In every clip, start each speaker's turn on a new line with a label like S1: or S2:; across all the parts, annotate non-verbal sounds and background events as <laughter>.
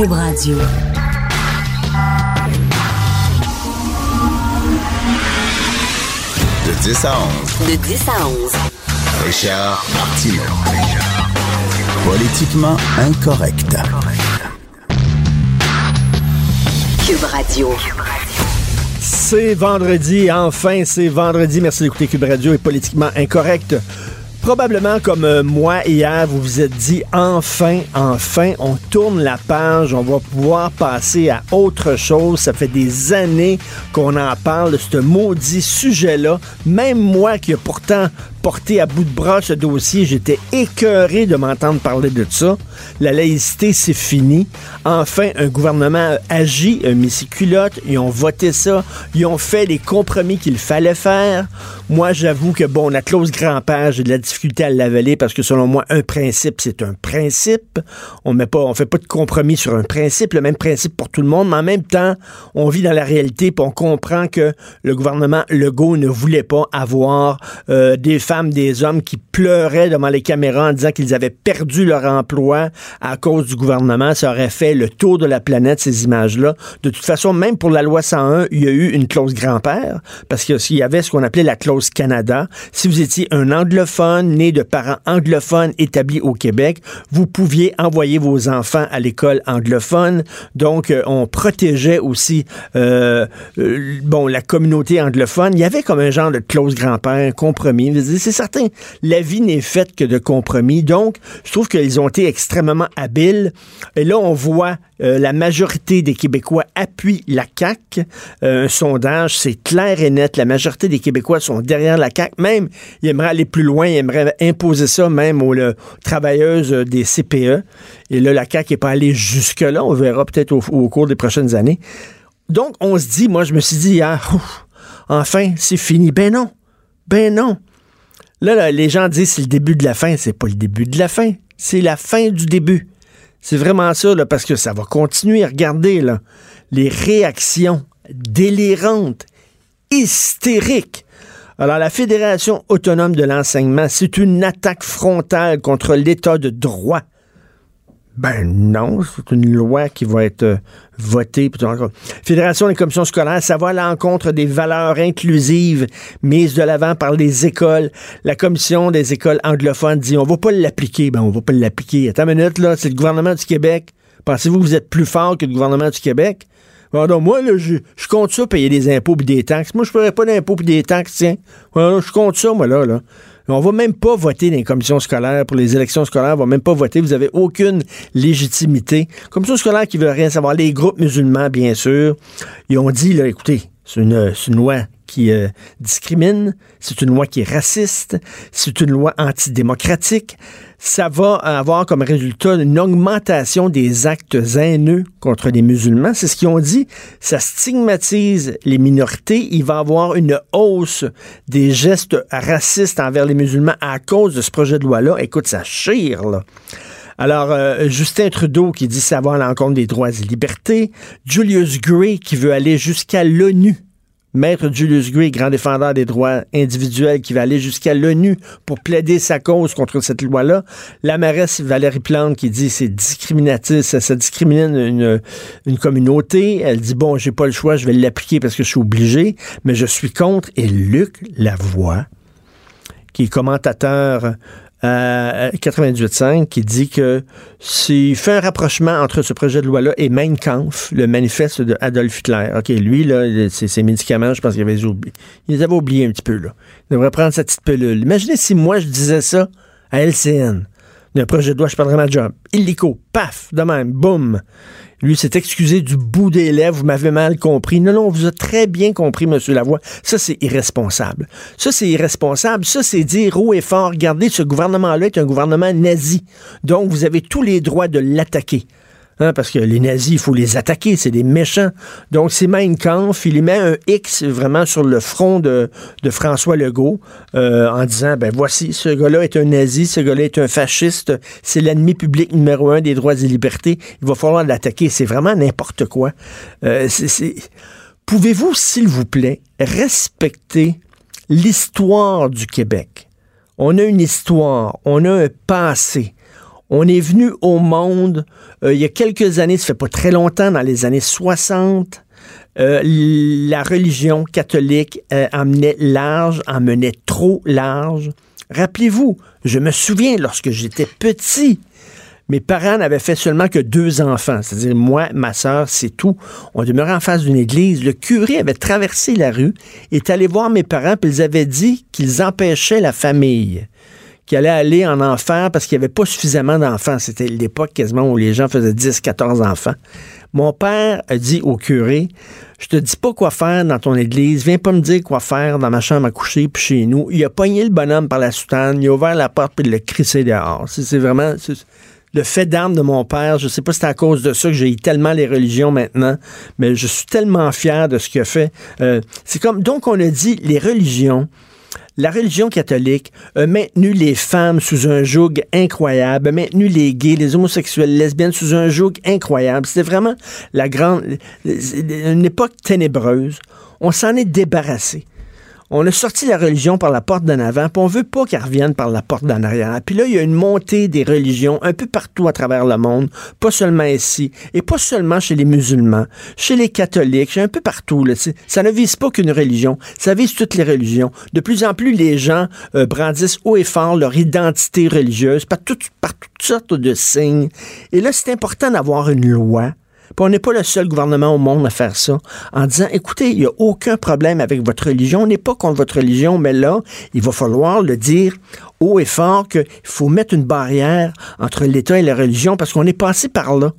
S1: Cube Radio.
S2: De 10 à 11.
S1: De 10 à 11.
S2: Richard Martineau. Politiquement incorrect.
S1: Cube Radio.
S3: C'est vendredi, enfin c'est vendredi. Merci d'écouter Cube Radio est politiquement incorrect. Probablement comme euh, moi hier, vous vous êtes dit enfin, enfin, on tourne la page, on va pouvoir passer à autre chose. Ça fait des années qu'on en parle de ce maudit sujet-là. Même moi qui ai pourtant porté à bout de bras ce dossier, j'étais écœuré de m'entendre parler de ça. La laïcité, c'est fini. Enfin, un gouvernement agit, un mis culotte, ils ont voté ça, ils ont fait les compromis qu'il fallait faire. Moi, j'avoue que bon, la clause grand-père, j'ai de la difficulté à l'avaler parce que selon moi, un principe, c'est un principe. On met pas, on fait pas de compromis sur un principe, le même principe pour tout le monde, mais en même temps, on vit dans la réalité et on comprend que le gouvernement Legault ne voulait pas avoir euh, des des hommes qui pleuraient devant les caméras en disant qu'ils avaient perdu leur emploi à cause du gouvernement. Ça aurait fait le tour de la planète, ces images-là. De toute façon, même pour la loi 101, il y a eu une clause grand-père parce qu'il y avait ce qu'on appelait la clause Canada. Si vous étiez un anglophone, né de parents anglophones établis au Québec, vous pouviez envoyer vos enfants à l'école anglophone. Donc, euh, on protégeait aussi euh, euh, bon la communauté anglophone. Il y avait comme un genre de clause grand-père, compromis. C'est certain, la vie n'est faite que de compromis. Donc, je trouve qu'ils ont été extrêmement habiles. Et là, on voit euh, la majorité des Québécois appuient la CAQ. Euh, un sondage, c'est clair et net. La majorité des Québécois sont derrière la CAQ. Même, ils aimeraient aller plus loin, ils aimeraient imposer ça même aux travailleuses des CPE. Et là, la CAQ n'est pas allée jusque-là. On verra peut-être au, cours des prochaines années. Donc, on se dit, moi, je me suis dit hier, enfin, c'est fini. Ben non. Ben non. Là, là, les gens disent c'est le début de la fin. C'est pas le début de la fin. C'est la fin du début. C'est vraiment ça, parce que ça va continuer. Regardez, là, les réactions délirantes, hystériques. Alors, la Fédération autonome de l'enseignement, c'est une attaque frontale contre l'État de droit. Ben non, c'est une loi qui va être euh, votée. Fédération des commissions scolaires, ça va à l'encontre des valeurs inclusives mises de l'avant par les écoles. La commission des écoles anglophones dit on va pas l'appliquer. Ben on va pas l'appliquer. Attends une minute, là, c'est le gouvernement du Québec. Pensez-vous que vous êtes plus fort que le gouvernement du Québec? Bon, moi, là, je, je, compte ça payer des impôts et des taxes. Moi, je ne pas d'impôts et des taxes, tiens. je compte ça, moi, là, là. On va même pas voter dans les commissions scolaires pour les élections scolaires. On va même pas voter. Vous avez aucune légitimité. Commission scolaire qui veut rien savoir. Les groupes musulmans, bien sûr, ils ont dit, écoutez, c'est une, une, loi qui euh, discrimine, c'est une loi qui est raciste, c'est une loi antidémocratique. Ça va avoir comme résultat une augmentation des actes haineux contre les musulmans. C'est ce qu'ils ont dit. Ça stigmatise les minorités. Il va avoir une hausse des gestes racistes envers les musulmans à cause de ce projet de loi-là. Écoute, ça chire. Alors, euh, Justin Trudeau qui dit ça va à l'encontre des droits et libertés. Julius Gray qui veut aller jusqu'à l'ONU Maître Julius Gray, grand défendeur des droits individuels, qui va aller jusqu'à l'ONU pour plaider sa cause contre cette loi-là. La mairesse Valérie Plante qui dit c'est discriminatif, ça, ça discrimine une, communauté. Elle dit bon, j'ai pas le choix, je vais l'appliquer parce que je suis obligé, mais je suis contre. Et Luc Lavoie, qui est commentateur à 98.5 qui dit que s'il fait un rapprochement entre ce projet de loi-là et Mein Kampf, le manifeste de Adolf Hitler. OK, lui, là, ses, médicaments, je pense qu'il avait oublié. Il les avait oubliés un petit peu, là. Il devrait prendre sa petite pilule. Imaginez si moi, je disais ça à LCN. Un projet de loi, je parlerais ma job. Illico, paf, de même, boum. Lui s'est excusé du bout des lèvres, vous m'avez mal compris. Non, non, on vous a très bien compris, Monsieur Lavoie. Ça, c'est irresponsable. Ça, c'est irresponsable. Ça, c'est dire haut et fort, regardez, ce gouvernement-là est un gouvernement nazi. Donc, vous avez tous les droits de l'attaquer. Hein, parce que les nazis, il faut les attaquer, c'est des méchants. Donc, c'est Mein Kampf, il met un X vraiment sur le front de, François Legault euh, en disant, ben voici, ce gars-là est un nazi, ce gars-là est un fasciste, c'est l'ennemi public numéro un des droits et libertés, il va falloir l'attaquer. C'est vraiment n'importe quoi. Euh, Pouvez-vous, s'il vous plaît, respecter l'histoire du Québec? On a une histoire, on a un passé On est venu au monde euh, il y a quelques années, ça fait pas très longtemps, dans les années 60. Euh, la religion catholique euh, emmenait large, emmenait trop large. Rappelez-vous, je me souviens lorsque j'étais petit, mes parents n'avaient fait seulement que deux enfants, c'est-à-dire moi, ma sœur, c'est tout. On demeurait en face d'une église. Le curé avait traversé la rue, est allé voir mes parents, puis ils avaient dit qu'ils empêchaient la famille qui allait aller en enfer parce qu'il n'y avait pas suffisamment d'enfants. C'était l'époque quasiment où les gens faisaient 10, 14 enfants. Mon père a dit au curé, je te dis pas quoi faire dans ton église, viens pas me dire quoi faire dans ma chambre à coucher puis chez nous. Il a pogné le bonhomme par la soutane, il a ouvert la porte puis il l'a crissé dehors. C'est vraiment le fait d'armes de mon père. Je sais pas si c'est à cause de ça que j'ai tellement les religions maintenant, mais je suis tellement fier de ce qu'il a fait. Euh, c'est comme donc on a dit les religions la religion catholique a maintenu les femmes sous un joug incroyable, a maintenu les gays, les homosexuels, les lesbiennes sous un joug incroyable. C'était vraiment la grande, une époque ténébreuse. On s'en est débarrassé on a sorti la religion par la porte d'en avant, puis on veut pas qu'elle revienne par la porte d'en arrière. Puis là, il y a une montée des religions un peu partout à travers le monde, pas seulement ici, et pas seulement chez les musulmans, chez les catholiques, un peu partout. Là, ça ne vise pas qu'une religion, ça vise toutes les religions. De plus en plus, les gens euh, brandissent haut et fort leur identité religieuse par, par toutes sortes de signes. Et là, c'est important d'avoir une loi on n'est pas le seul gouvernement au monde à faire ça, en disant, écoutez, il n'y a aucun problème avec votre religion, on n'est pas contre votre religion, mais là, il va falloir le dire haut et fort qu'il faut mettre une barrière entre l'État et la religion parce qu'on est passé par là.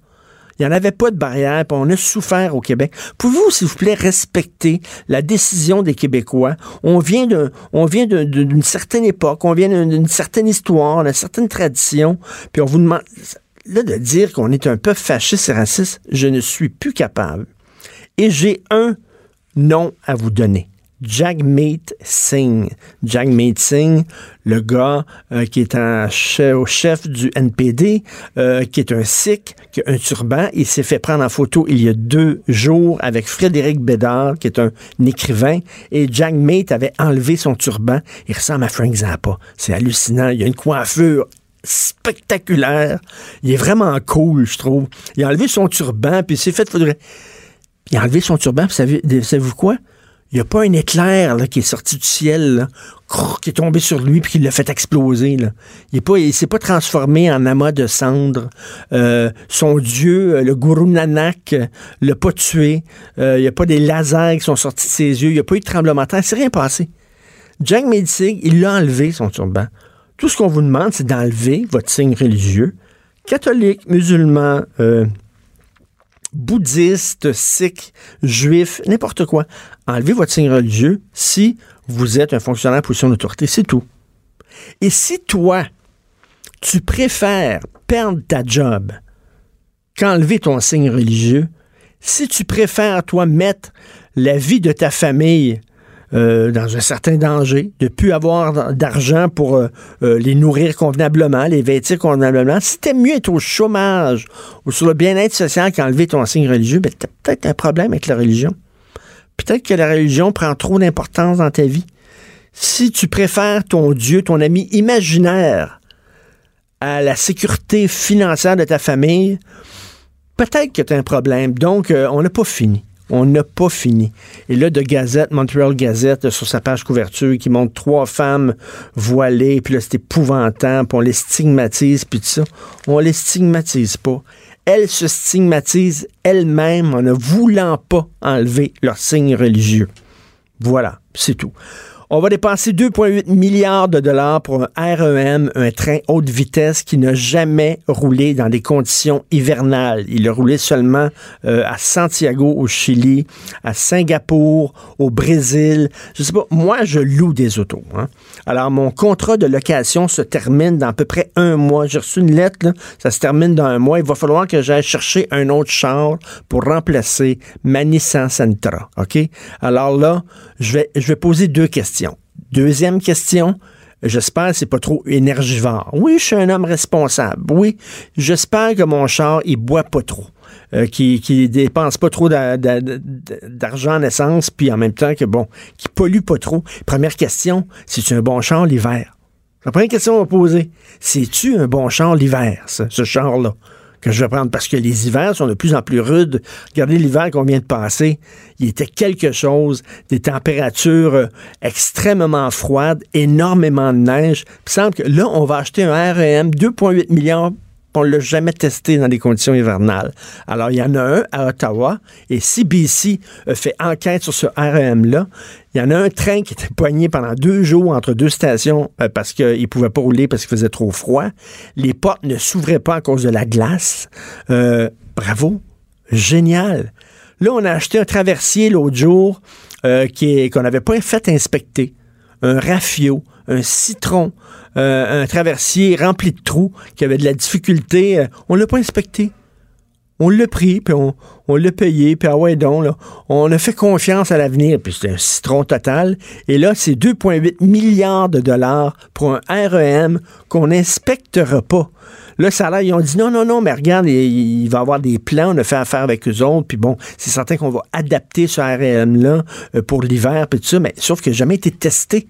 S3: Il n'y en avait pas de barrière, puis on a souffert au Québec. Pouvez-vous, s'il vous plaît, respecter la décision des Québécois? On vient d'une certaine époque, on vient d'une certaine histoire, d'une certaine tradition, puis on vous demande là, de dire qu'on est un peu fasciste et raciste, je ne suis plus capable. Et j'ai un nom à vous donner. Jagmeet Singh. Jagmeet Singh, le gars euh, qui est un chef du NPD, euh, qui est un Sikh, qui a un turban. Il s'est fait prendre en photo il y a deux jours avec Frédéric Bédard, qui est un, écrivain. Et Jagmeet avait enlevé son turban. Il ressemble à Frank Zappa. C'est hallucinant. Il a une coiffure spectaculaire. Il est vraiment cool, je trouve. Il a enlevé son turban, puis il s'est fait Il a enlevé son turban, puis savez-vous quoi? Il n'y a pas un éclair là, qui est sorti du ciel, qui est tombé sur lui puis qui l'a fait exploser. Là. Il ne s'est pas transformé en amas de cendres. Euh, son dieu, euh, le gourou Nanak, euh, l'a pas tué. il n'y a pas des lasers qui sont sortis de ses yeux. Il n'y a pas eu de tremblement de terre. C'est rien passé. Jack Medsig, il l'a enlevé, son turban. Tout ce qu'on vous demande, c'est d'enlever votre signe religieux, catholique, musulman, euh, bouddhiste, sikh, juif, n'importe quoi. Enlevez votre signe religieux si vous êtes un fonctionnaire en position d'autorité, c'est tout. Et si toi, tu préfères perdre ta job qu'enlever ton signe religieux, si tu préfères, toi, mettre la vie de ta famille euh, dans un certain danger, de plus avoir d'argent pour euh, euh, les nourrir convenablement, les vêtir convenablement. Si t'aimes mieux être au chômage ou sur le bien-être social qu'enlever ton signe religieux, ben, t'as peut-être un problème avec la religion. Peut-être que la religion prend trop d'importance dans ta vie. Si tu préfères ton Dieu, ton ami imaginaire, à la sécurité financière de ta famille, peut-être que tu as un problème. Donc, on n'a pas fini. On n'a pas fini. Et là, de Gazette, Montreal Gazette, sur sa page couverture, qui montre trois femmes voilées, puis là, c'est épouvantable, puis on les stigmatise, puis tout ça. On les stigmatise pas. Elles se stigmatisent elles-mêmes en ne voulant pas enlever leur signe religieux. Voilà, c'est tout. On va dépenser 2,8 milliards de dollars pour un REM, un train haute vitesse qui n'a jamais roulé dans des conditions hivernales. Il a roulé seulement euh, à Santiago au Chili, à Singapour, au Brésil. Je sais pas, moi je loue des autos. Hein. Alors mon contrat de location se termine dans à peu près un mois. J'ai reçu une lettre, là, ça se termine dans un mois. Il va falloir que j'aille chercher un autre char pour remplacer ma Nissan? Alors là, je vais, je vais poser deux questions. Deuxième question, J'espère que c'est pas trop énergivore. Oui, je suis un homme responsable. Oui, j'espère que mon char, il boit pas trop. Euh, qui, dépense pas trop d'argent en essence, puis en même temps que, bon, qui pollue pas trop. Première question, c'est un bon char l'hiver? La première question à poser, c'est-tu un bon char l'hiver, ce char-là? Que je vais prendre parce que les hivers sont de plus en plus rudes. Regardez l'hiver qu'on vient de passer. Il était quelque chose, des températures euh, extrêmement froides, énormément de neige. Il semble que là, on va acheter un REM 2,8 milliards on l'a jamais testé dans des conditions hivernales. Alors, il y en a un à Ottawa et CBC fait enquête sur ce REM-là. Il y en a un train qui était poigné pendant deux jours entre deux stations euh, parce qu'il ne pouvait pas rouler parce qu'il faisait trop froid. Les portes ne s'ouvraient pas à cause de la glace. Euh, bravo. Génial. Là, on a acheté un traversier l'autre jour euh, qu'on n'avait pas fait inspecter. Un rafio, un citron, euh, un traversier rempli de trous qui avait de la difficulté. Euh, on l'a pas inspecté. On l'a pris, puis on, l'a payé, puis ah ouais donc, là, on a fait confiance à l'avenir, puis c'est un citron total. Et là, c'est 2,8 milliards de dollars pour un REM qu'on n'inspectera pas. Là, ça là, ils ont dit non, non, non, mais regarde, il, va y avoir des plans, on a fait affaire avec eux autres, puis bon, c'est certain qu'on va adapter ce REM-là euh, pour l'hiver, puis tout ça, mais sauf qu'il n'a jamais été testé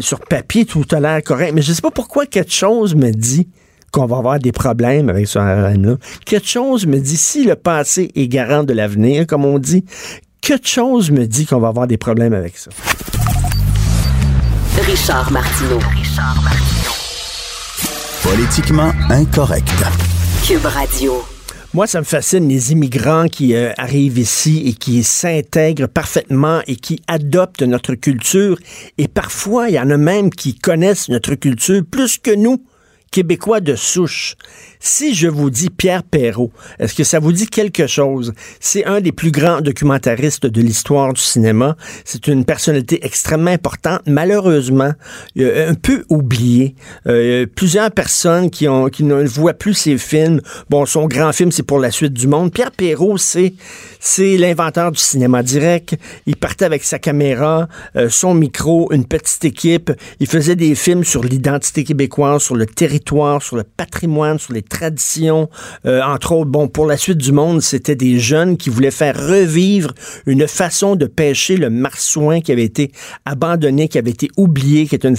S3: sur papier, tout a l'air correct, mais je ne sais pas pourquoi quelque chose me dit qu'on va avoir des problèmes avec ce RM-là. Quelque chose me dit, si le passé est garant de l'avenir, comme on dit, quelque chose me dit qu'on va avoir des problèmes avec ça.
S1: Richard Martineau. Richard Martineau.
S2: Politiquement incorrect.
S1: Cube Radio.
S3: Moi, ça me fascine les immigrants qui euh, arrivent ici et qui s'intègrent parfaitement et qui adoptent notre culture. Et parfois, il y en a même qui connaissent notre culture plus que nous, Québécois de souche. Si je vous dis Pierre Perrault, est-ce que ça vous dit quelque chose? C'est un des plus grands documentaristes de l'histoire du cinéma. C'est une personnalité extrêmement importante, malheureusement, un peu oubliée. Euh, plusieurs personnes qui, ont, qui ne voient plus ses films. Bon, son grand film, c'est pour la suite du monde. Pierre Perrault, c'est, c'est l'inventeur du cinéma direct. Il partait avec sa caméra, euh, son micro, une petite équipe. Il faisait des films sur l'identité québécoise, sur le territoire, sur le patrimoine, sur les traditions. Euh, entre autres, bon, pour la suite du monde, c'était des jeunes qui voulaient faire revivre une façon de pêcher le marsouin qui avait été abandonné, qui avait été oublié, qui était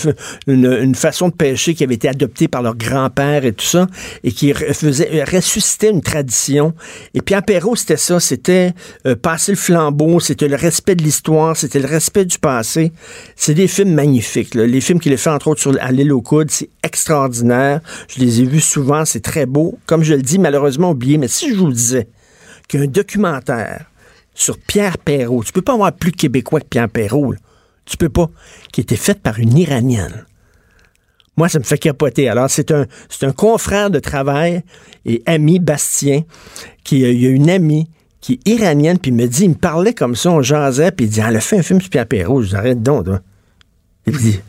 S3: une, façon de pêcher qui avait été adoptée par leur grand-père et tout ça, et qui faisait ressusciter une tradition. Et Pierre Perrault, c'était ça, c'était euh, passer le flambeau, c'était le respect de l'histoire, c'était le respect du passé. C'est des films magnifiques. Les films qu'il a fait, entre autres, sur, à l'île aux coudes, c'est extraordinaire. Je les ai vus souvent, c'est très beau. Comme je le dis, malheureusement oublié, mais si je vous disais qu'un documentaire sur Pierre Perrault, tu peux pas avoir plus québécois que Pierre Perrault, tu peux pas, qui était fait par une Iranienne. Moi, ça me fait capoter. Alors, c'est un, c'est un confrère de travail et ami, Bastien, qui il y a une amie qui est iranienne, puis il me dit, il me parlait comme ça, on jasait, puis il dit, elle a fait un film sur Pierre Perrault. Je dis, arrête donc, Et puis,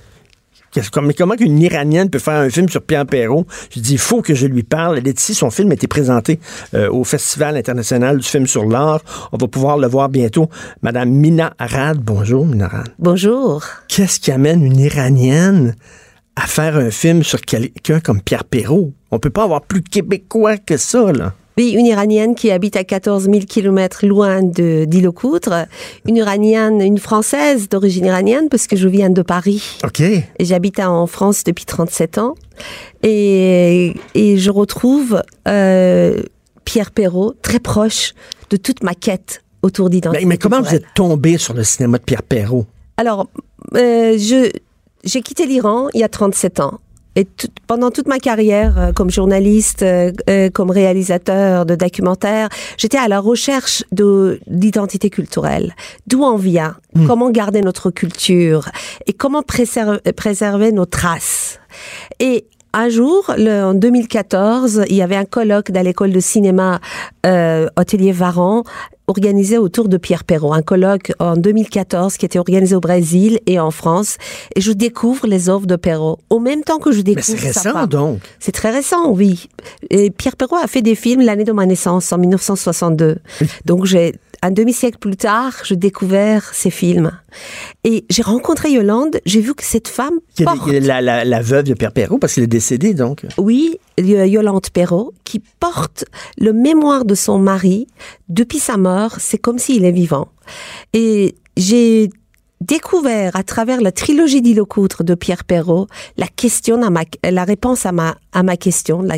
S3: mais comment qu'une Iranienne peut faire un film sur Pierre Perrault? Je dis, il faut que je lui parle. Elle est ici, son film a été présenté euh, au Festival international du film sur l'art. On va pouvoir le voir bientôt. Madame Mina Arad, bonjour Mina Arad.
S4: Bonjour.
S3: Qu'est-ce qui amène une Iranienne à faire un film sur quelqu'un comme Pierre Perrault? On peut pas avoir plus québécois que ça, là.
S4: Oui, une Iranienne qui habite à 14 000 kilomètres loin de Coudres. Une Iranienne, une Française d'origine iranienne parce que je viens de Paris.
S3: OK.
S4: Et j'habite en France depuis 37 ans. Et, et je retrouve euh, Pierre Perrault très proche de toute ma quête autour d'identité.
S3: Mais, comment vous êtes tombé sur le cinéma de Pierre Perrault?
S4: Alors, euh, je j'ai quitté l'Iran il y a 37 ans et pendant toute ma carrière euh, comme journaliste, euh, euh, comme réalisateur de documentaires, j'étais à la recherche de l'identité culturelle. D'où on vient, hmm. comment garder notre culture et comment préserver, préserver nos traces. Et un jour, le, en 2014, il y avait un colloque dans l'école de cinéma euh, Hôtelier Varan organisé autour de Pierre Perrault, un colloque en 2014 qui était organisé au Brésil et en France. Et je découvre les œuvres de Perrault. Au même temps que je découvre.
S3: Mais c'est récent, donc.
S4: C'est très récent, oui. Et Pierre Perrault a fait des films l'année de ma naissance, en 1962. Donc j'ai un demi-siècle plus tard, j'ai découvert ces films. Et j'ai rencontré Yolande, j'ai vu que cette femme porte...
S3: La, la, la, veuve de Pierre Perrault, parce qu'il est décédé, donc.
S4: Oui, Yolande Perrault, qui porte le mémoire de son mari depuis sa mort. C'est comme s'il est vivant. Et j'ai découvert à travers la trilogie d'Ilocoutre de Pierre Perrault la question à ma, la réponse à ma, à ma question, la,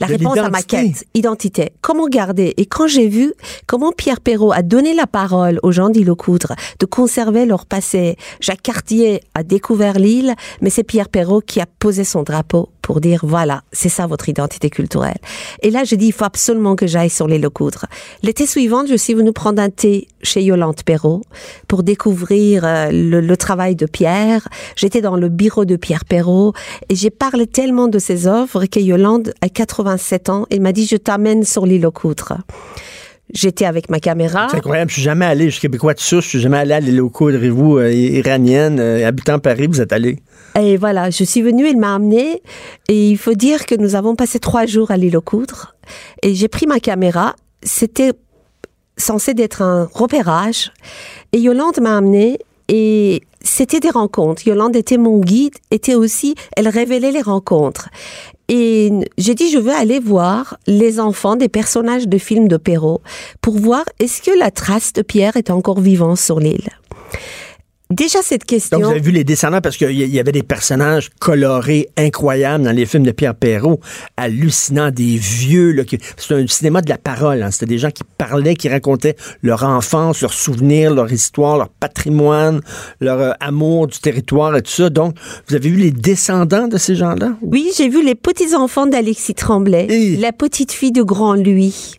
S4: la réponse à ma quête, identité. Comment garder? Et quand j'ai vu comment Pierre Perrault a donné la parole aux gens d'Ilocoutre de conserver leur passé, Jacques Cartier a découvert l'île, mais c'est Pierre Perrault qui a posé son drapeau pour dire voilà, c'est ça votre identité culturelle. Et là, je dis il faut absolument que j'aille sur les Lecoudres. L'été suivant, je suis venue prendre un thé chez Yolande Perrault pour découvrir euh, le, travail de Pierre. J'étais dans le bureau de Pierre Perrault et j'ai parlé tellement de ses œuvres que Yolande, à 87 ans, elle m'a dit je t'amène sur l'île aux Coudres. J'étais avec ma caméra.
S3: C'est incroyable. Je suis jamais allé. Je suis québécois de souche. Je suis jamais allé à l'île aux coudres. Et vous, euh, iranienne, euh, habitant Paris, vous êtes allé?
S4: Et voilà, je suis venue, elle m'a amenée. Et il faut dire que nous avons passé trois jours à l'île aux Coudres. Et j'ai pris ma caméra. C'était censé d'être un repérage. Et Yolande m'a amenée. Et c'était des rencontres. Yolande était mon guide, était aussi, elle révélait les rencontres. Et j'ai dit, je veux aller voir les enfants des personnages de films de pour voir est-ce que la trace de Pierre est encore vivante sur l'île. Déjà cette question.
S3: Donc, vous avez vu les descendants parce qu'il y avait des personnages colorés incroyables dans les films de Pierre Perrault, hallucinants, des vieux. C'est un cinéma de la parole. hein. C'était des gens qui parlaient, qui racontaient leur enfance, leurs souvenirs, leur histoire, leur patrimoine, leur euh, amour du territoire et tout ça. Donc, vous avez vu les descendants de ces gens-là?
S4: Oui, j'ai vu les petits-enfants d'Alexis Tremblay,
S3: Et-
S4: la petite fille de Grand Louis.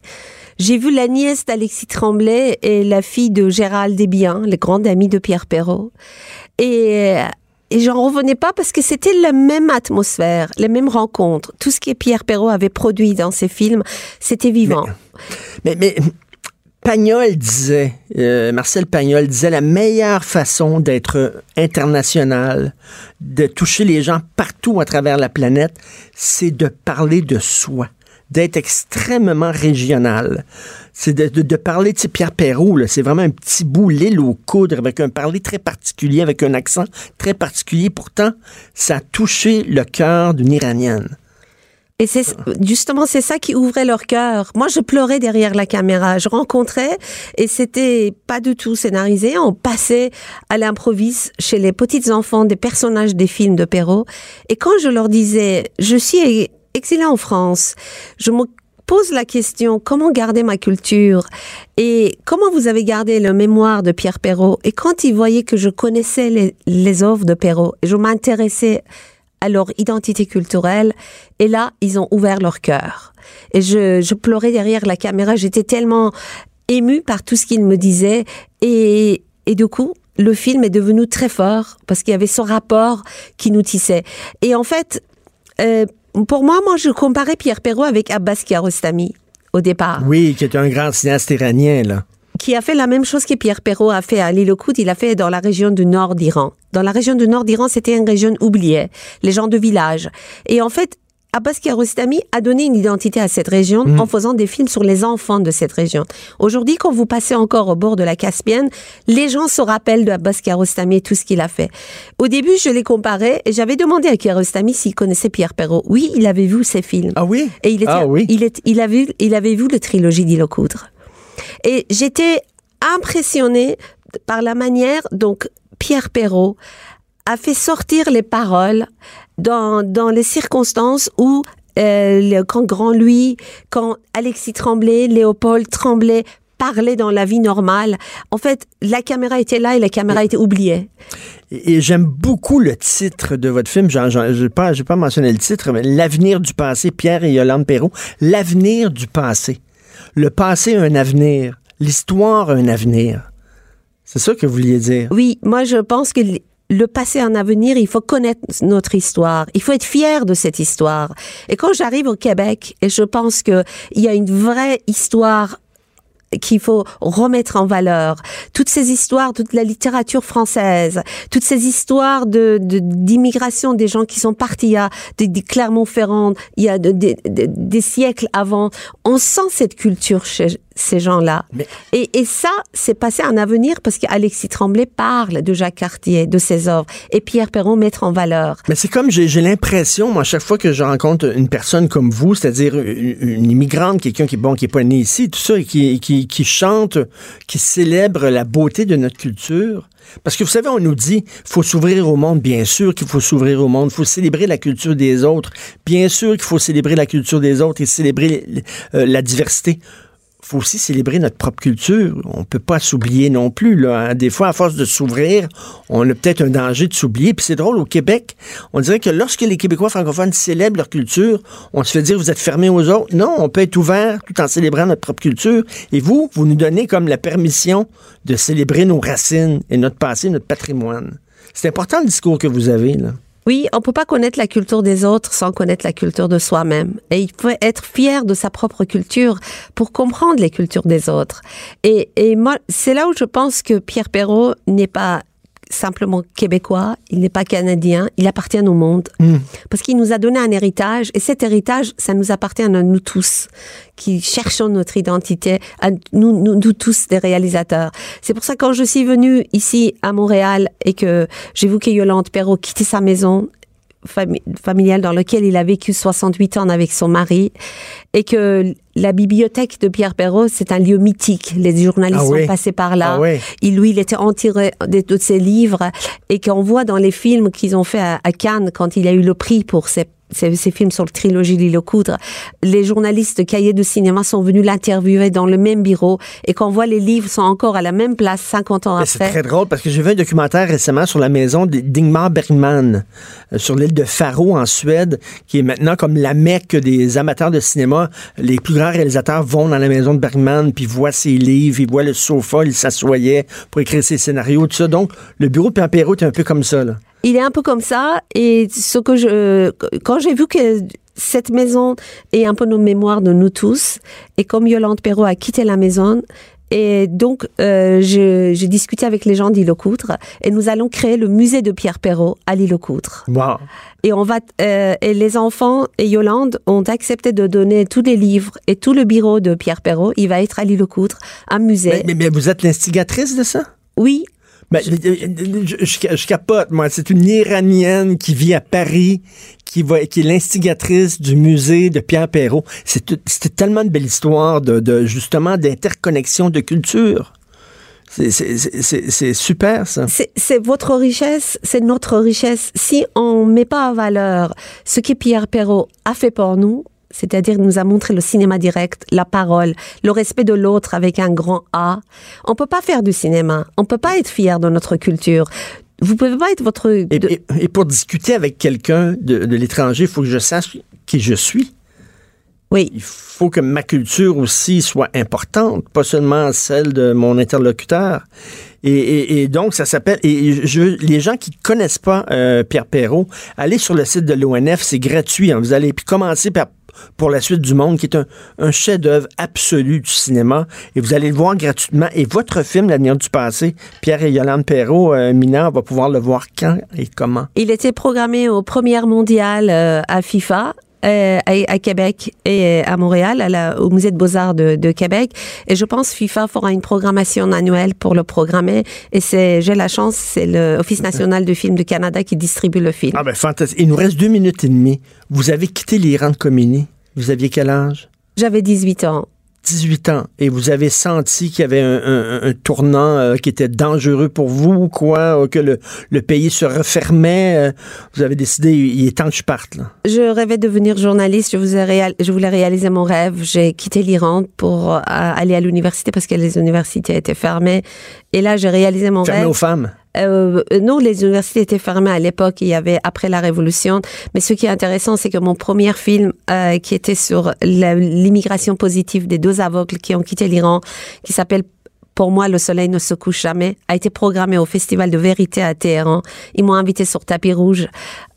S4: J'ai vu la nièce d'Alexis Tremblay et la fille de Gérald Desbiens, le grand ami de Pierre Perrault. Et, j'en revenais pas parce que c'était la même atmosphère, les mêmes rencontres. Tout ce que Pierre Perrault avait produit dans ses films, c'était vivant.
S3: Mais, mais Pagnol disait, euh, Marcel Pagnol disait, la meilleure façon d'être international, de toucher les gens partout à travers la planète, c'est de parler de soi, d'être extrêmement régional. C'est de, de- de parler, tu sais, Pierre Perrault, c'est vraiment un petit bout, l'île aux coudres, avec un parler très particulier, avec un accent très particulier. Pourtant, ça a touché le cœur d'une Iranienne.
S4: Et c'est justement c'est ça qui ouvrait leur cœur. Moi, je pleurais derrière la caméra. Je rencontrais et c'était pas du tout scénarisé. On passait à l'improviste chez les petits enfants des personnages des films de Perrault. Et quand je leur disais, je suis exilée en France, je me pose la question comment garder ma culture et comment vous avez gardé le mémoire de Pierre Perrault. Et quand ils voyaient que je connaissais les, les œuvres de Perrault, je m'intéressais à leur identité culturelle. Et là, ils ont ouvert leur cœur. Et je, je pleurais derrière la caméra. J'étais tellement émue par tout ce qu'ils me disaient. Et, et du coup, le film est devenu très fort parce qu'il y avait ce rapport qui nous tissait. Et en fait, euh, pour moi, moi, je comparais Pierre Perrault avec Abbas Kiarostami au départ
S3: Oui, qui est un grand cinéaste iranien, là.
S4: qui a fait la même chose que Pierre Perrault a fait à l'île il a fait dans la région du nord d'Iran. Dans la région du nord d'Iran, c'était une région oubliée, les gens de village. Et en fait, Abbas Kiarostami a donné une identité à cette région en faisant des films sur les enfants de cette région. Aujourd'hui, quand vous passez encore au bord de la Caspienne, les gens se rappellent de Abbas Kiarostami et tout ce qu'il a fait. Au début, je les comparais et j'avais demandé à Kiarostami s'il connaissait Pierre Perrault. Oui, il avait vu ses films.
S3: Ah oui?
S4: Et il, était,
S3: Ah oui?
S4: il, est, il, avait vu la trilogie Coudres. Et j'étais impressionnée par la manière dont Pierre Perrault a fait sortir les paroles dans, dans les circonstances où euh, le, quand Grand Louis, quand Alexis Tremblay, Léopold Tremblay parlaient dans la vie normale, en fait, la caméra était là et la caméra était oubliée.
S3: Et, et j'aime beaucoup le titre de votre film. Je n'ai pas, pas mentionné le titre, mais L'avenir du passé, Pierre et Yolande Perrault. L'avenir du passé. Le passé a un avenir. L'histoire a un avenir. C'est ça que vous vouliez dire?
S4: Oui, moi je pense que le passé en avenir, il faut connaître notre histoire. Il faut être fier de cette histoire. Et quand j'arrive au Québec, et je pense que il y a une vraie histoire qu'il faut remettre en valeur. Toutes ces histoires, toute la littérature française, toutes ces histoires de d'immigration des gens qui sont partis a de, Clermont-Ferrand, il y a de- de- de- des siècles avant. On sent cette culture chez, ces gens-là.
S3: Mais-
S4: Et, et ça, c'est passé un avenir parce qu'Alexis Tremblay parle de Jacques Cartier, de ses œuvres, et Pierre Perron mettre en valeur.
S3: Mais c'est comme j'ai j'ai l'impression, moi, à chaque fois que je rencontre une personne comme vous, c'est-à-dire une, une immigrante, quelqu'un qui est bon, qui est pas né ici, tout ça, et qui, qui, qui chante, qui célèbre la beauté de notre culture. Parce que vous savez, on nous dit, faut s'ouvrir au monde, bien sûr qu'il faut s'ouvrir au monde, faut célébrer la culture des autres, bien sûr qu'il faut célébrer la culture des autres et célébrer euh, la diversité faut aussi célébrer notre propre culture. On peut pas s'oublier non plus. Là, hein. Des fois, à force de s'ouvrir, on a peut-être un danger de s'oublier. Puis c'est drôle, au Québec, on dirait que lorsque les Québécois francophones célèbrent leur culture, on se fait dire vous êtes fermés aux autres. Non, on peut être ouvert tout en célébrant notre propre culture. Et vous, vous nous donnez comme la permission de célébrer nos racines et notre passé, notre patrimoine. C'est important le discours que vous avez, là.
S4: Oui, on peut pas connaître la culture des autres sans connaître la culture de soi-même. Et il faut être fier de sa propre culture pour comprendre les cultures des autres. Et, et moi, c'est là où je pense que Pierre Perrault n'est pas simplement québécois, il n'est pas canadien, il appartient au monde. Parce qu'il nous a donné un héritage, et cet héritage, ça nous appartient à nous tous, qui cherchons notre identité, à nous, nous, nous tous des réalisateurs. C'est pour ça que quand je suis venue ici à Montréal et que j'ai vu que Yolande Perrault quittait sa maison fami- familiale dans laquelle il a vécu 68 ans avec son mari et que la bibliothèque de Pierre Perrault, c'est un lieu mythique. Les journalistes
S3: Ah oui.
S4: sont passés par là.
S3: Ah oui.
S4: Il, lui, il était entiré de, de ses livres et qu'on voit dans les films qu'ils ont fait à, à Cannes quand il a eu le prix pour ses ces, ces films sur le trilogie L'île aux coudres, les journalistes de cahiers de cinéma sont venus l'interviewer dans le même bureau et qu'on voit les livres sont encore à la même place 50 ans
S3: Mais C'est
S4: après.
S3: très drôle parce que j'ai vu un documentaire récemment sur la maison d'Ingmar Bergman euh, sur l'île de Faro en Suède, qui est maintenant comme la mecque des amateurs de cinéma. Les plus grands réalisateurs vont dans la maison de Bergman puis voient ses livres, ils voient le sofa, ils s'assoyaient pour écrire ses scénarios, tout ça. Donc, le bureau de Pierre Perrault est un peu comme ça. Là.
S4: Il est un peu comme ça et ce que je quand j'ai vu que cette maison est un peu nos mémoires de nous tous et comme Yolande Perrault a quitté la maison et donc euh, je- j'ai discuté avec les gens d'Île aux Coudres et nous allons créer le musée de Pierre Perrault à l'Île aux Coudres
S3: Wow.
S4: et on va euh, et les enfants et Yolande ont accepté de donner tous les livres et tout le bureau de Pierre Perrault il va être à l'Île aux Coudres un musée
S3: Mais, mais- mais vous êtes l'instigatrice de ça?
S4: oui
S3: Ben, je, je- je- je capote, moi. C'est une Iranienne qui vit à Paris, qui, va, qui est l'instigatrice du musée de Pierre Perrault. C'était tellement une belle histoire de, de justement d'interconnexion de culture. C'est- super, ça.
S4: C'est votre richesse, c'est notre richesse. Si on met pas en valeur ce que Pierre Perrault a fait pour nous, c'est-à-dire nous a montré le cinéma direct, la parole, le respect de l'autre avec un grand A, on peut pas faire du cinéma. On peut pas être fier de notre culture. Vous pouvez pas être votre...
S3: Et, et- et pour discuter avec quelqu'un de, de l'étranger, il faut que je sache qui je suis.
S4: oui.
S3: Il faut que ma culture aussi soit importante, pas seulement celle de mon interlocuteur. Et, et- et donc, ça s'appelle. Et je, les gens qui connaissent pas euh, Pierre Perrault, allez sur le site de l'ONF, c'est gratuit. hein. Vous allez puis commencer par pour la suite du monde, qui est un, chef-d'œuvre absolu du cinéma, et vous allez le voir gratuitement. Et votre film, L'avenir du passé, Pierre et Yolande Perrault, euh, mineur, va pouvoir le voir quand et comment.
S4: Il était programmé aux premières mondiales euh, à FIFA. Euh, à, à Québec et à Montréal, à la- au musée de beaux-arts de, de Québec. Et je pense FIFA fera une programmation annuelle pour le programmer. Et c'est, j'ai la chance, c'est l'Office national du film du Canada qui distribue le film.
S3: Ah ben fantastique. Il nous reste deux minutes et demie. Vous avez quitté l'Iran de Comini. Vous aviez quel âge?
S4: J'avais 18 ans.
S3: 18 ans et vous avez senti qu'il y avait un, tournant euh, qui était dangereux pour vous ou quoi, euh, que le, pays se refermait, euh, vous avez décidé, il est temps que je parte.
S4: Je rêvais de devenir journaliste. Je, voulais réaliser mon rêve. J'ai quitté l'Iran pour aller à l'université parce que les universités étaient fermées. Et là, j'ai réalisé mon
S3: Fermé
S4: rêve.
S3: aux femmes?
S4: Euh, non, les universités étaient fermées à l'époque. Il y avait après la Révolution. Mais ce qui est intéressant, c'est que mon premier film, euh, qui était sur l'immigration positive des deux aveugles qui ont quitté l'Iran, qui s'appelle pour moi, le soleil ne se couche jamais, a été programmé au Festival de vérité à Téhéran. Ils m'ont invité sur tapis rouge euh,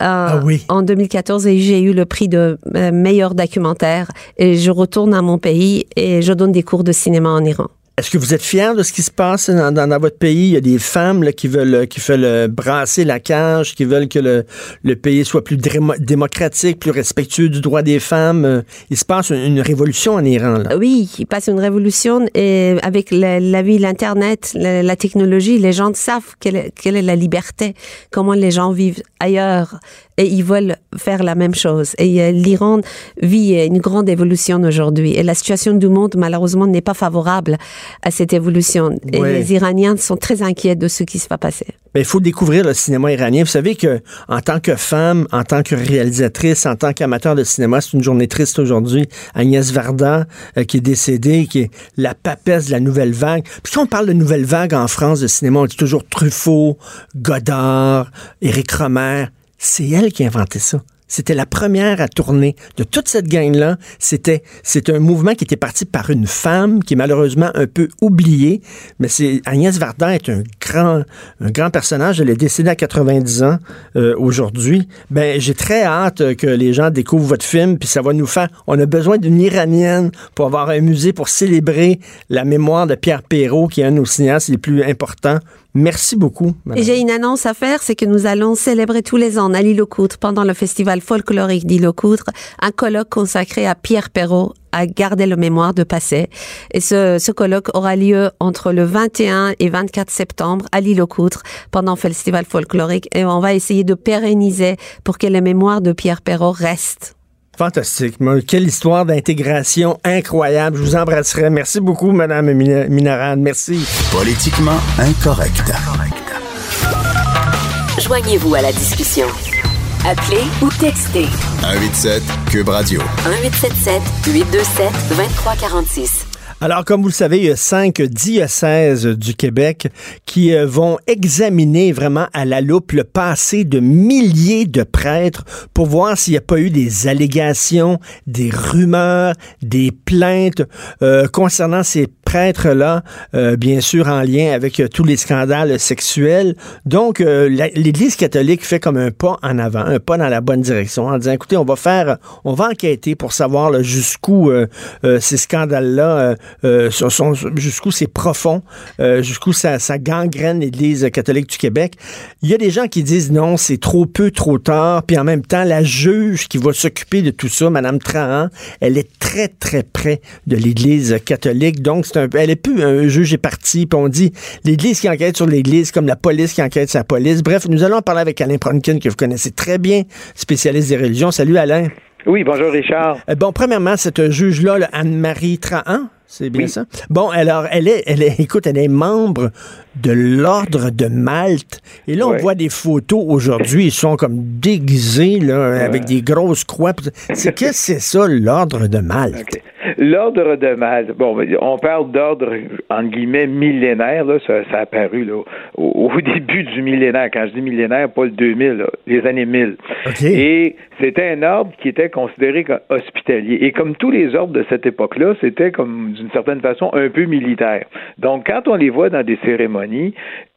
S3: Ah oui.
S4: en 2014 et j'ai eu le prix de euh, meilleur documentaire. Et je retourne à mon pays et je donne des cours de cinéma en Iran.
S3: Est-ce que vous êtes fiers de ce qui se passe dans, votre pays? Il y a des femmes qui veulent qui veulent brasser la cage, qui veulent que le, pays soit plus démocratique, plus respectueux du droit des femmes. Il se passe une, révolution en Iran.
S4: Oui, il passe une révolution et avec la, vie, l'Internet, la, technologie, les gens savent quelle est la liberté, comment les gens vivent ailleurs et ils veulent faire la même chose. Et euh, l'Iran vit une grande évolution aujourd'hui. Et la situation du monde, malheureusement, n'est pas favorable à cette évolution. Et les Iraniens sont très inquiets de ce qui se va passer.
S3: Mais il faut découvrir le cinéma iranien. Vous savez que en tant que femme, en tant que réalisatrice, en tant qu'amateur de cinéma, c'est une journée triste aujourd'hui. Agnès Varda, euh, qui est décédée, qui est la papesse de la nouvelle vague. Puis quand on parle de nouvelle vague en France de cinéma, on dit toujours Truffaut, Godard, Éric C'est elle qui a inventé ça. C'était la première à tourner de toute cette gang-là. C'était, c'est un mouvement qui était parti par une femme qui est malheureusement un peu oubliée. Mais c'est Agnès Varda est un grand, un grand personnage. Elle est décédée à 90 ans euh, aujourd'hui. Ben, j'ai très hâte que les gens découvrent votre film. Puis ça va nous faire. On a besoin d'une iranienne pour avoir un musée pour célébrer la mémoire de Pierre Perrault, qui est un de nos cinéastes les plus importants. Merci beaucoup.
S4: J'ai une annonce à faire, c'est que nous allons célébrer tous les ans à l'île aux pendant le festival folklorique d'île aux un colloque consacré à Pierre Perrault, à garder le mémoire de passé. Et ce, ce colloque aura lieu entre le 21 et 24 septembre à l'île aux pendant le festival folklorique et on va essayer de pérenniser pour que la mémoire de Pierre Perrault reste.
S3: Fantastique. Quelle histoire d'intégration incroyable. Je vous embrasserai. Merci beaucoup, Madame Minarade. Merci.
S2: Politiquement incorrect.
S1: Joignez-vous à la discussion. Appelez ou textez.
S2: 187 Cube Radio.
S1: 1877 827 2346.
S3: Alors, comme vous le savez, il y a cinq diocèses du Québec qui euh, vont examiner vraiment à la loupe le passé de milliers de prêtres pour voir s'il n'y a pas eu des allégations, des rumeurs, des plaintes euh, concernant ces prêtres-là, euh, bien sûr en lien avec tous les scandales sexuels. Donc, l'Église catholique fait comme un pas en avant, un pas dans la bonne direction, en disant, écoutez, on va faire, on va enquêter pour savoir jusqu'où ces scandales-là euh, jusqu'où c'est profond, euh, jusqu'où ça, ça gangrène l'Église catholique du Québec. Il y a des gens qui disent non, c'est trop peu, trop tard. Puis en même temps, la juge qui va s'occuper de tout ça, Mme Trahan, elle est très, très près de l'Église catholique. Donc, c'est un, elle est plus un juge est parti. Puis on dit l'Église qui enquête sur l'Église comme la police qui enquête sur la police. Bref, nous allons parler avec Alain Pronkin, que vous connaissez très bien, spécialiste des religions. Salut Alain.
S5: Oui, bonjour Richard.
S3: Euh, bon, premièrement, cette juge-là, Anne-Marie Trahan, c'est bien ça? Bon, alors, elle est, elle est, <laughs> écoute, elle est membre de l'Ordre de Malte. Et là, on voit des photos aujourd'hui. Ils sont comme déguisés, là, avec des grosses croix. C'est que <laughs> c'est ça, l'Ordre de Malte?
S5: L'ordre de Malte, bon, on parle d'ordre, en guillemets, millénaire, là, ça, a apparu là, au, <laughs> début du millénaire. Quand je dis millénaire, pas le 2000, les années 1000. Et c'était un ordre qui était considéré comme hospitalier. Et comme tous les ordres de cette époque-là, c'était comme d'une certaine façon un peu militaire. Donc, quand on les voit dans des cérémonies,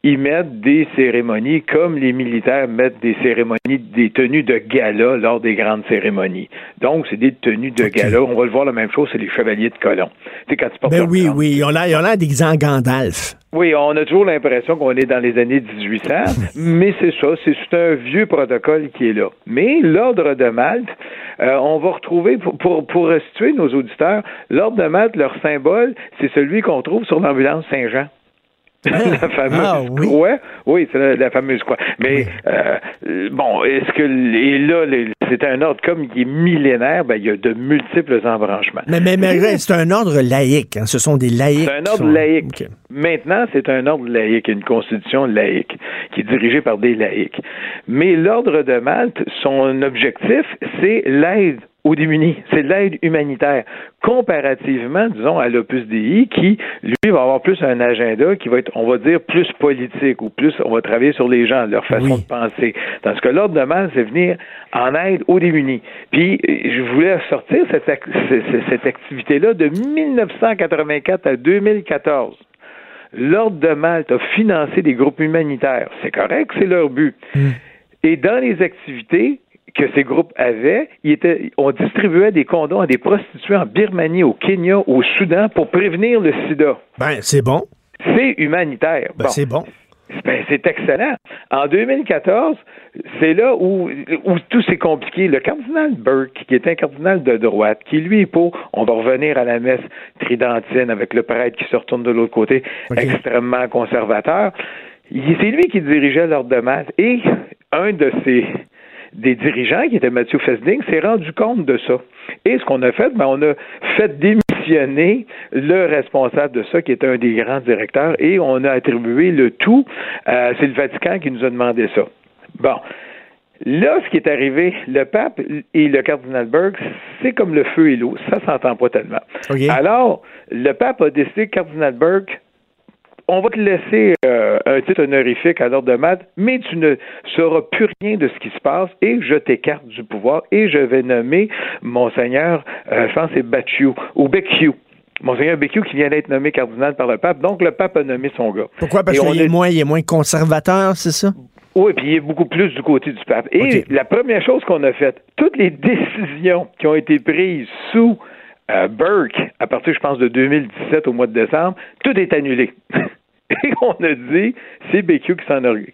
S5: ils mettent des cérémonies comme les militaires mettent des cérémonies, des tenues de gala lors des grandes cérémonies. Donc, c'est des tenues de gala. On va le voir la même chose, c'est les chevaliers de colon.
S3: C'est quand tu portes ben oui, oui, ils ont l'air des Gandalf.
S5: Oui, on a toujours l'impression qu'on est dans les années 1800, <laughs> mais c'est ça, c'est un vieux protocole qui est là. Mais l'ordre de Malte, euh, on va retrouver, pour, pour, pour restituer nos auditeurs, l'ordre de Malte, leur symbole, c'est celui qu'on trouve sur l'ambulance Saint-Jean. La fameuse ah, oui. croix. Oui, c'est la, fameuse croix. Mais euh, bon, est-ce que et là, c'est un ordre comme qui est millénaire, ben il y a de multiples embranchements.
S3: Mais, mais, mais c'est un ordre laïque. Hein. Ce sont des laïcs.
S5: C'est un ordre laïque. Maintenant, c'est un ordre laïque, une constitution laïque qui est dirigée par des laïcs. Mais l'ordre de Malte, son objectif, c'est l'aide aux démunis. C'est de l'aide humanitaire. Comparativement, disons, à l'Opus Dei, qui, lui, va avoir plus un agenda qui va être, on va dire, plus politique ou plus, on va travailler sur les gens, leur façon de penser. Tandis que l'ordre de mal, c'est venir en aide aux démunis. Puis, je voulais sortir cette, cette activité-là de 1984 à 2014. L'Ordre de Malte a financé des groupes humanitaires. C'est correct, c'est leur but. Hmm. Et dans les activités, que ces groupes avaient, ils étaient, on distribuait des condoms à des prostituées en Birmanie, au Kenya, au Soudan pour prévenir le sida.
S3: Ben, c'est bon.
S5: C'est humanitaire.
S3: Ben, c'est bon.
S5: Ben, c'est excellent. En 2014, c'est là où, où tout s'est compliqué. Le cardinal Burke, qui est un cardinal de droite, qui lui est pour, on va revenir à la messe tridentine avec le prêtre qui se retourne de l'autre côté, extrêmement conservateur. C'est lui qui dirigeait l'ordre de masse. Et un de ses des dirigeants, qui était Mathieu Fesding, s'est rendu compte de ça. Et ce qu'on a fait, ben, on a fait démissionner le responsable de ça, qui était un des grands directeurs, et on a attribué le tout. Euh, c'est le Vatican qui nous a demandé ça. Bon. Là, ce qui est arrivé, le pape et le cardinal Burke, c'est comme le feu et l'eau. Ça s'entend pas tellement. Alors, le pape a décidé, cardinal Burke, on va te laisser euh, un titre honorifique à l'ordre de maths, mais tu ne sauras plus rien de ce qui se passe et je t'écarte du pouvoir et je vais nommer Monseigneur, euh, je pense c'est Bacciu ou Becciu. Monseigneur Becciu qui vient d'être nommé cardinal par le pape. Donc, le pape a nommé son gars.
S3: Pourquoi? Parce qu'il est, moins, est moins conservateur, c'est ça?
S5: Oui, puis il est beaucoup plus du côté du pape. Et la première chose qu'on a faite, toutes les décisions qui ont été prises sous euh, Burke, à partir, je pense, de 2017 au mois de décembre, tout est annulé. <laughs> <laughs> Et on a dit, c'est BQ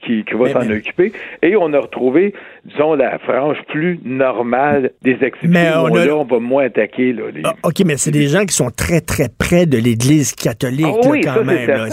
S5: qui, qui, va s'en occuper. Et on a retrouvé, disons, la frange plus normale des exécutions. Mais on Là, on va moins attaquer. Là,
S3: ah, OK, mais c'est des gens qui sont très, très près de l'Église catholique, ah oui, quand même.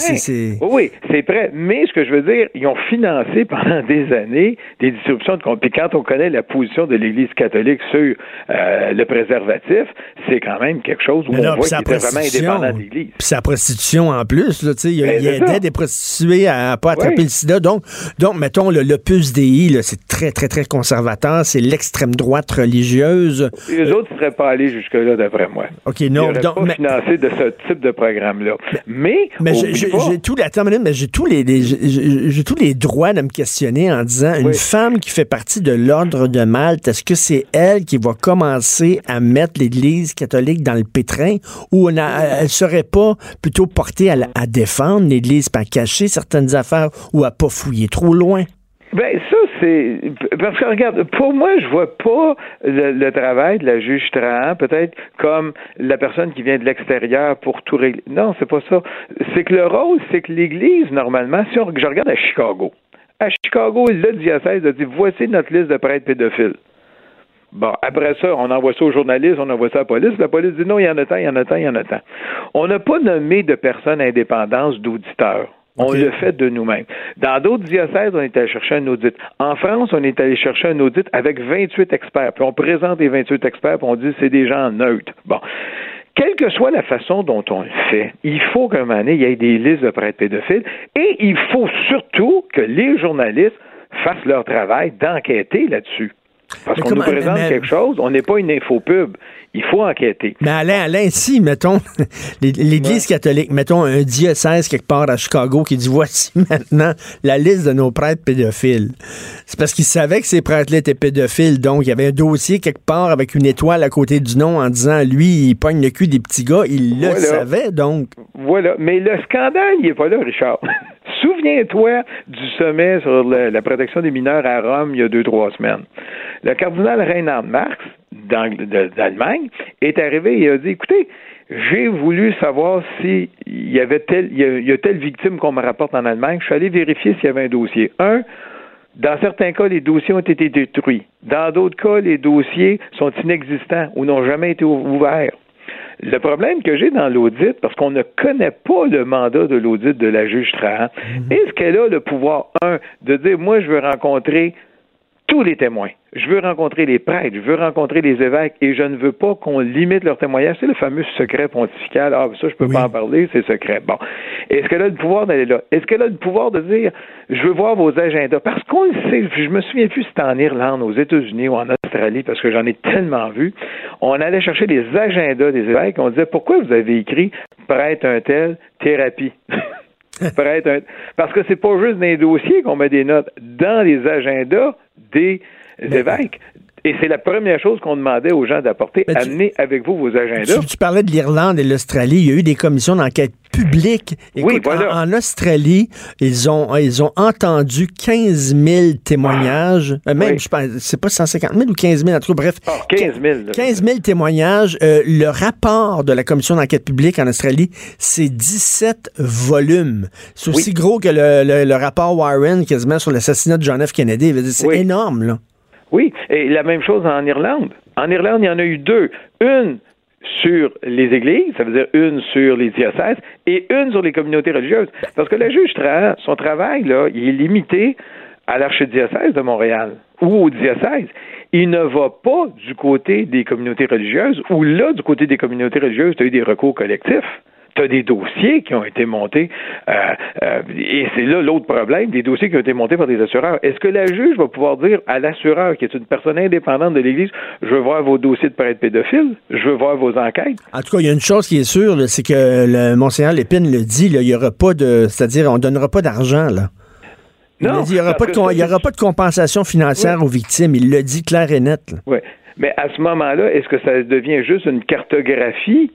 S5: Oui, c'est prêt. Mais ce que je veux dire, ils ont financé <laughs> pendant des années des distributions de comptes. Puis quand on connaît la position de l'Église catholique sur euh, le préservatif, c'est quand même quelque chose où on voit qu'il est vraiment indépendant de l'Église.
S3: Puis sa prostitution en plus, là, il y a, ben, des prostituées à pas attraper le sida. Donc, donc mettons, le, le PUS DI, c'est très, très, très conservateur. C'est l'extrême droite religieuse.
S5: Les autres ne seraient pas allés jusque-là, d'après moi.
S3: OK, non.
S5: Ils donc, pas mais, financé de ce type de programme-là. Mais,
S3: mais j'ai tout, mais j'ai tous les, j'ai tous les droits de me questionner en disant, une femme qui fait partie de l'ordre de Malte, est-ce que c'est elle qui va commencer à mettre l'Église catholique dans le pétrin ou elle ne serait pas plutôt portée à, à défendre l'Église à cacher certaines affaires ou à pas fouiller trop loin?
S5: Ben ça c'est parce que regarde, pour moi je vois pas le, travail de la juge Trahan peut-être comme la personne qui vient de l'extérieur pour tout régler. Non, c'est pas ça. C'est que le rôle, c'est que l'Église normalement, si on, je regarde à Chicago, à Chicago, le diocèse a dit voici notre liste de prêtres pédophiles. Bon, après ça, on envoie ça aux journalistes, on envoie ça à la police. La police dit non, il y en a tant, il y en a tant, il y en a tant. On n'a pas nommé de personnes indépendantes d'auditeurs. On le fait de nous-mêmes. Dans d'autres diocèses, on est allé chercher un audit. En France, on est allé chercher un audit avec 28 experts. Puis on présente les 28 experts, puis on dit c'est des gens neutres. Bon. Quelle que soit la façon dont on le fait, il faut qu'à un moment donné, il y ait des listes de prêtres pédophiles et il faut surtout que les journalistes fassent leur travail d'enquêter là-dessus. Parce qu'on nous présente quelque chose, on n'est pas une infopub. Il faut enquêter.
S3: Mais Alain, Alain, si, mettons, <laughs> l'Église catholique, mettons un diocèse quelque part à Chicago qui dit voici <laughs> maintenant la liste de nos prêtres pédophiles. C'est parce qu'ils savaient que ces prêtres-là étaient pédophiles. Donc, il y avait un dossier quelque part avec une étoile à côté du nom en disant lui, il pogne le cul des petits gars. Il le savait, donc.
S5: Voilà. Mais le scandale, il n'est pas là, Richard. <laughs> Souviens-toi du sommet sur la protection des mineurs à Rome il y a deux, trois semaines. Le cardinal Reinhard Marx, d'Allemagne, est arrivé et a dit, écoutez, j'ai voulu savoir s'il y avait tel, il y a, telle victime qu'on me rapporte en Allemagne. Je suis allé vérifier s'il y avait un dossier. Un, dans certains cas, les dossiers ont été détruits. Dans d'autres cas, les dossiers sont inexistants ou n'ont jamais été ouverts. Le problème que j'ai dans l'audit, parce qu'on ne connaît pas le mandat de l'audit de la juge Trahan, mhm. est-ce qu'elle a le pouvoir, un, de dire, moi, je veux rencontrer tous les témoins. Je veux rencontrer les prêtres, je veux rencontrer les évêques et je ne veux pas qu'on limite leur témoignage. C'est le fameux secret pontifical. Ah, ça, je peux pas en parler, c'est secret. Bon. Est-ce qu'elle a le pouvoir d'aller là? Est-ce qu'elle a le pouvoir de dire, je veux voir vos agendas? Parce qu'on le sait, je me souviens plus si c'était en Irlande, aux États-Unis ou en Australie, parce que j'en ai tellement vu. On allait chercher les agendas des évêques, on disait, pourquoi vous avez écrit prêtre un tel, thérapie? <laughs> Parce que c'est pas juste dans les dossiers qu'on met des notes, dans les agendas des évêques. Et c'est la première chose qu'on demandait aux gens d'apporter. Amenez avec vous vos agendas.
S3: Tu, parlais de l'Irlande et l'Australie. Il y a eu des commissions d'enquête publique.
S5: oui, voilà.
S3: en, Australie, ils ont, ils ont entendu 15 000 témoignages. Euh, même, je pense, c'est pas 150 000 ou 15 000, en tout cas, bref.
S5: 15 000.
S3: 15 000 témoignages. Euh, le rapport de la commission d'enquête publique en Australie, c'est 17 volumes. C'est aussi gros que le, le, rapport Warren, quasiment sur l'assassinat de John F. Kennedy. C'est énorme, là.
S5: Oui, et la même chose en Irlande. En Irlande, il y en a eu deux. Une sur les églises, ça veut dire une sur les diocèses, et une sur les communautés religieuses. Parce que le juge, son travail, là, il est limité à l'archidiocèse de Montréal ou au diocèse. Il ne va pas du côté des communautés religieuses, ou là, du côté des communautés religieuses, tu as eu des recours collectifs tu as des dossiers qui ont été montés, euh, euh, et c'est là l'autre problème, des dossiers qui ont été montés par des assureurs. Est-ce que la juge va pouvoir dire à l'assureur, qui est une personne indépendante de l'Église, je veux voir vos dossiers de prêtre pédophile, je veux voir vos enquêtes?
S3: En tout cas, il y a une chose qui est sûre, c'est que le Monseigneur Lépine le dit, il n'y aura pas de, c'est-à-dire, on donnera pas d'argent, là.
S5: non,
S3: il n'y aura, pas de, aura pas de compensation financière aux victimes. Il le dit clair et net.
S5: Oui. Mais à ce moment-là, est-ce que ça devient juste une cartographie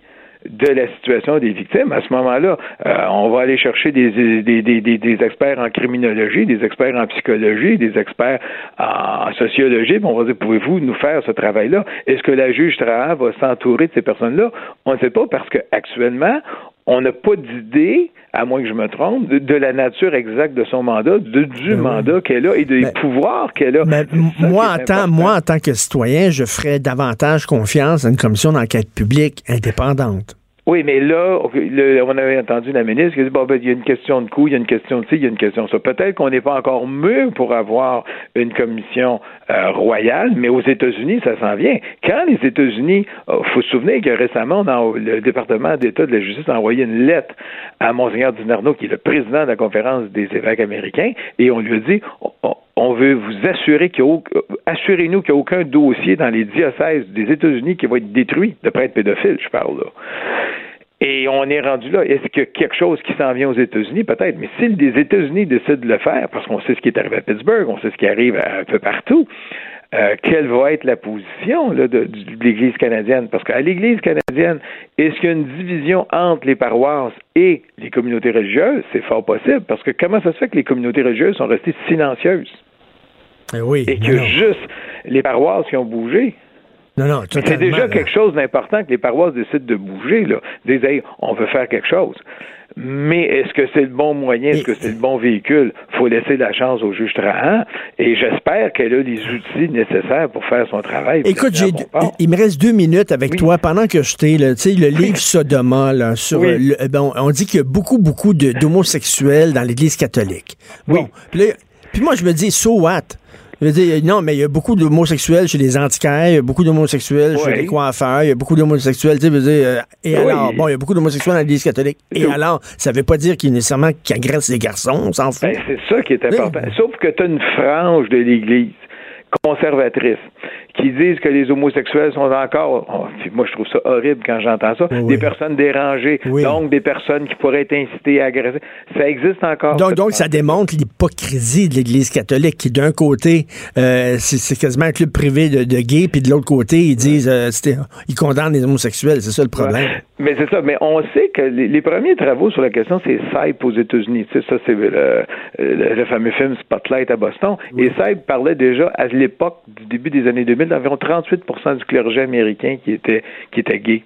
S5: de la situation des victimes. À ce moment-là, euh, on va aller chercher des, experts en criminologie, des experts en psychologie, des experts en sociologie, on va dire, pouvez-vous nous faire ce travail-là? Est-ce que la juge Trahan va s'entourer de ces personnes-là? On ne sait pas parce qu'actuellement, on n'a pas d'idée, à moins que je me trompe, de, la nature exacte de son mandat, de, du ben mandat qu'elle a et des pouvoirs qu'elle a.
S3: Mais moi, en tant, moi, en tant que citoyen, je ferais davantage confiance à une commission d'enquête publique indépendante.
S5: Oui, mais là, on avait entendu la ministre qui a dit bon, ben, il y a une question de coût, il y a une question de ci, il y a une question de ça. Peut-être qu'on n'est pas encore mieux pour avoir une commission euh, royale, mais aux États-Unis, ça s'en vient. Quand les États-Unis, il euh, faut se souvenir que récemment, le département d'État de la justice a envoyé une lettre à Monseigneur Dinarno, qui est le président de la conférence des évêques américains, et on lui a dit on veut vous assurer qu'il a assurez-nous qu'il n'y a aucun dossier dans les diocèses des États-Unis qui va être détruit de prêtres pédophiles, je parle là. Et on est rendu là. Est-ce qu'il y a quelque chose qui s'en vient aux États-Unis? Peut-être. Mais si les États-Unis décident de le faire, parce qu'on sait ce qui est arrivé à Pittsburgh, on sait ce qui arrive un peu partout, euh, quelle va être la position là, de, l'Église canadienne? Parce qu'à l'Église canadienne, est-ce qu'il y a une division entre les paroisses et les communautés religieuses? C'est fort possible. Parce que comment ça se fait que les communautés religieuses sont restées silencieuses?
S3: Eh oui,
S5: et que juste les paroisses qui ont bougé. C'est déjà quelque chose d'important que les paroisses décident de bouger, là. Disent, on veut faire quelque chose. Mais est-ce que c'est le bon moyen, est-ce que c'est le bon véhicule? Il faut laisser la chance au juge Trahan et j'espère qu'elle a les outils nécessaires pour faire son travail.
S3: Écoute, il me reste deux minutes avec toi pendant que je t'ai, tu sais, le livre Sodoma, là, sur, bon, on dit qu'il y a beaucoup, beaucoup d'homosexuels dans l'Église catholique. Bon, puis moi, je me dis, so what? Non, mais il y a beaucoup d'homosexuels chez les antiquaires, il y a beaucoup d'homosexuels chez les coiffeurs, il y a beaucoup d'homosexuels, tu sais, euh, et alors, bon, il y a beaucoup d'homosexuels dans l'Église catholique. Et alors, ça veut pas dire qu'il nécessairement qu'ils agressent les garçons, on s'en fout.
S5: Ben, c'est ça qui est important. Sauf que tu as une frange de l'Église conservatrice qui disent que les homosexuels sont encore, oh, moi je trouve ça horrible quand j'entends ça, des personnes dérangées, donc des personnes qui pourraient être incitées à agresser. Ça existe encore.
S3: Donc, donc ça démontre l'hypocrisie de l'Église catholique qui, d'un côté, euh, c'est quasiment un club privé de, gays, puis de l'autre côté, ils disent, euh, ils condamnent les homosexuels. C'est ça le problème.
S5: Mais c'est ça. Mais on sait que les, premiers travaux sur la question, c'est Saib aux États-Unis. Tu sais, ça, c'est le, fameux film Spotlight à Boston. Et Saib parlait déjà à l'époque du début des années 2000 d'environ 38% du clergé américain qui était, qui était gay.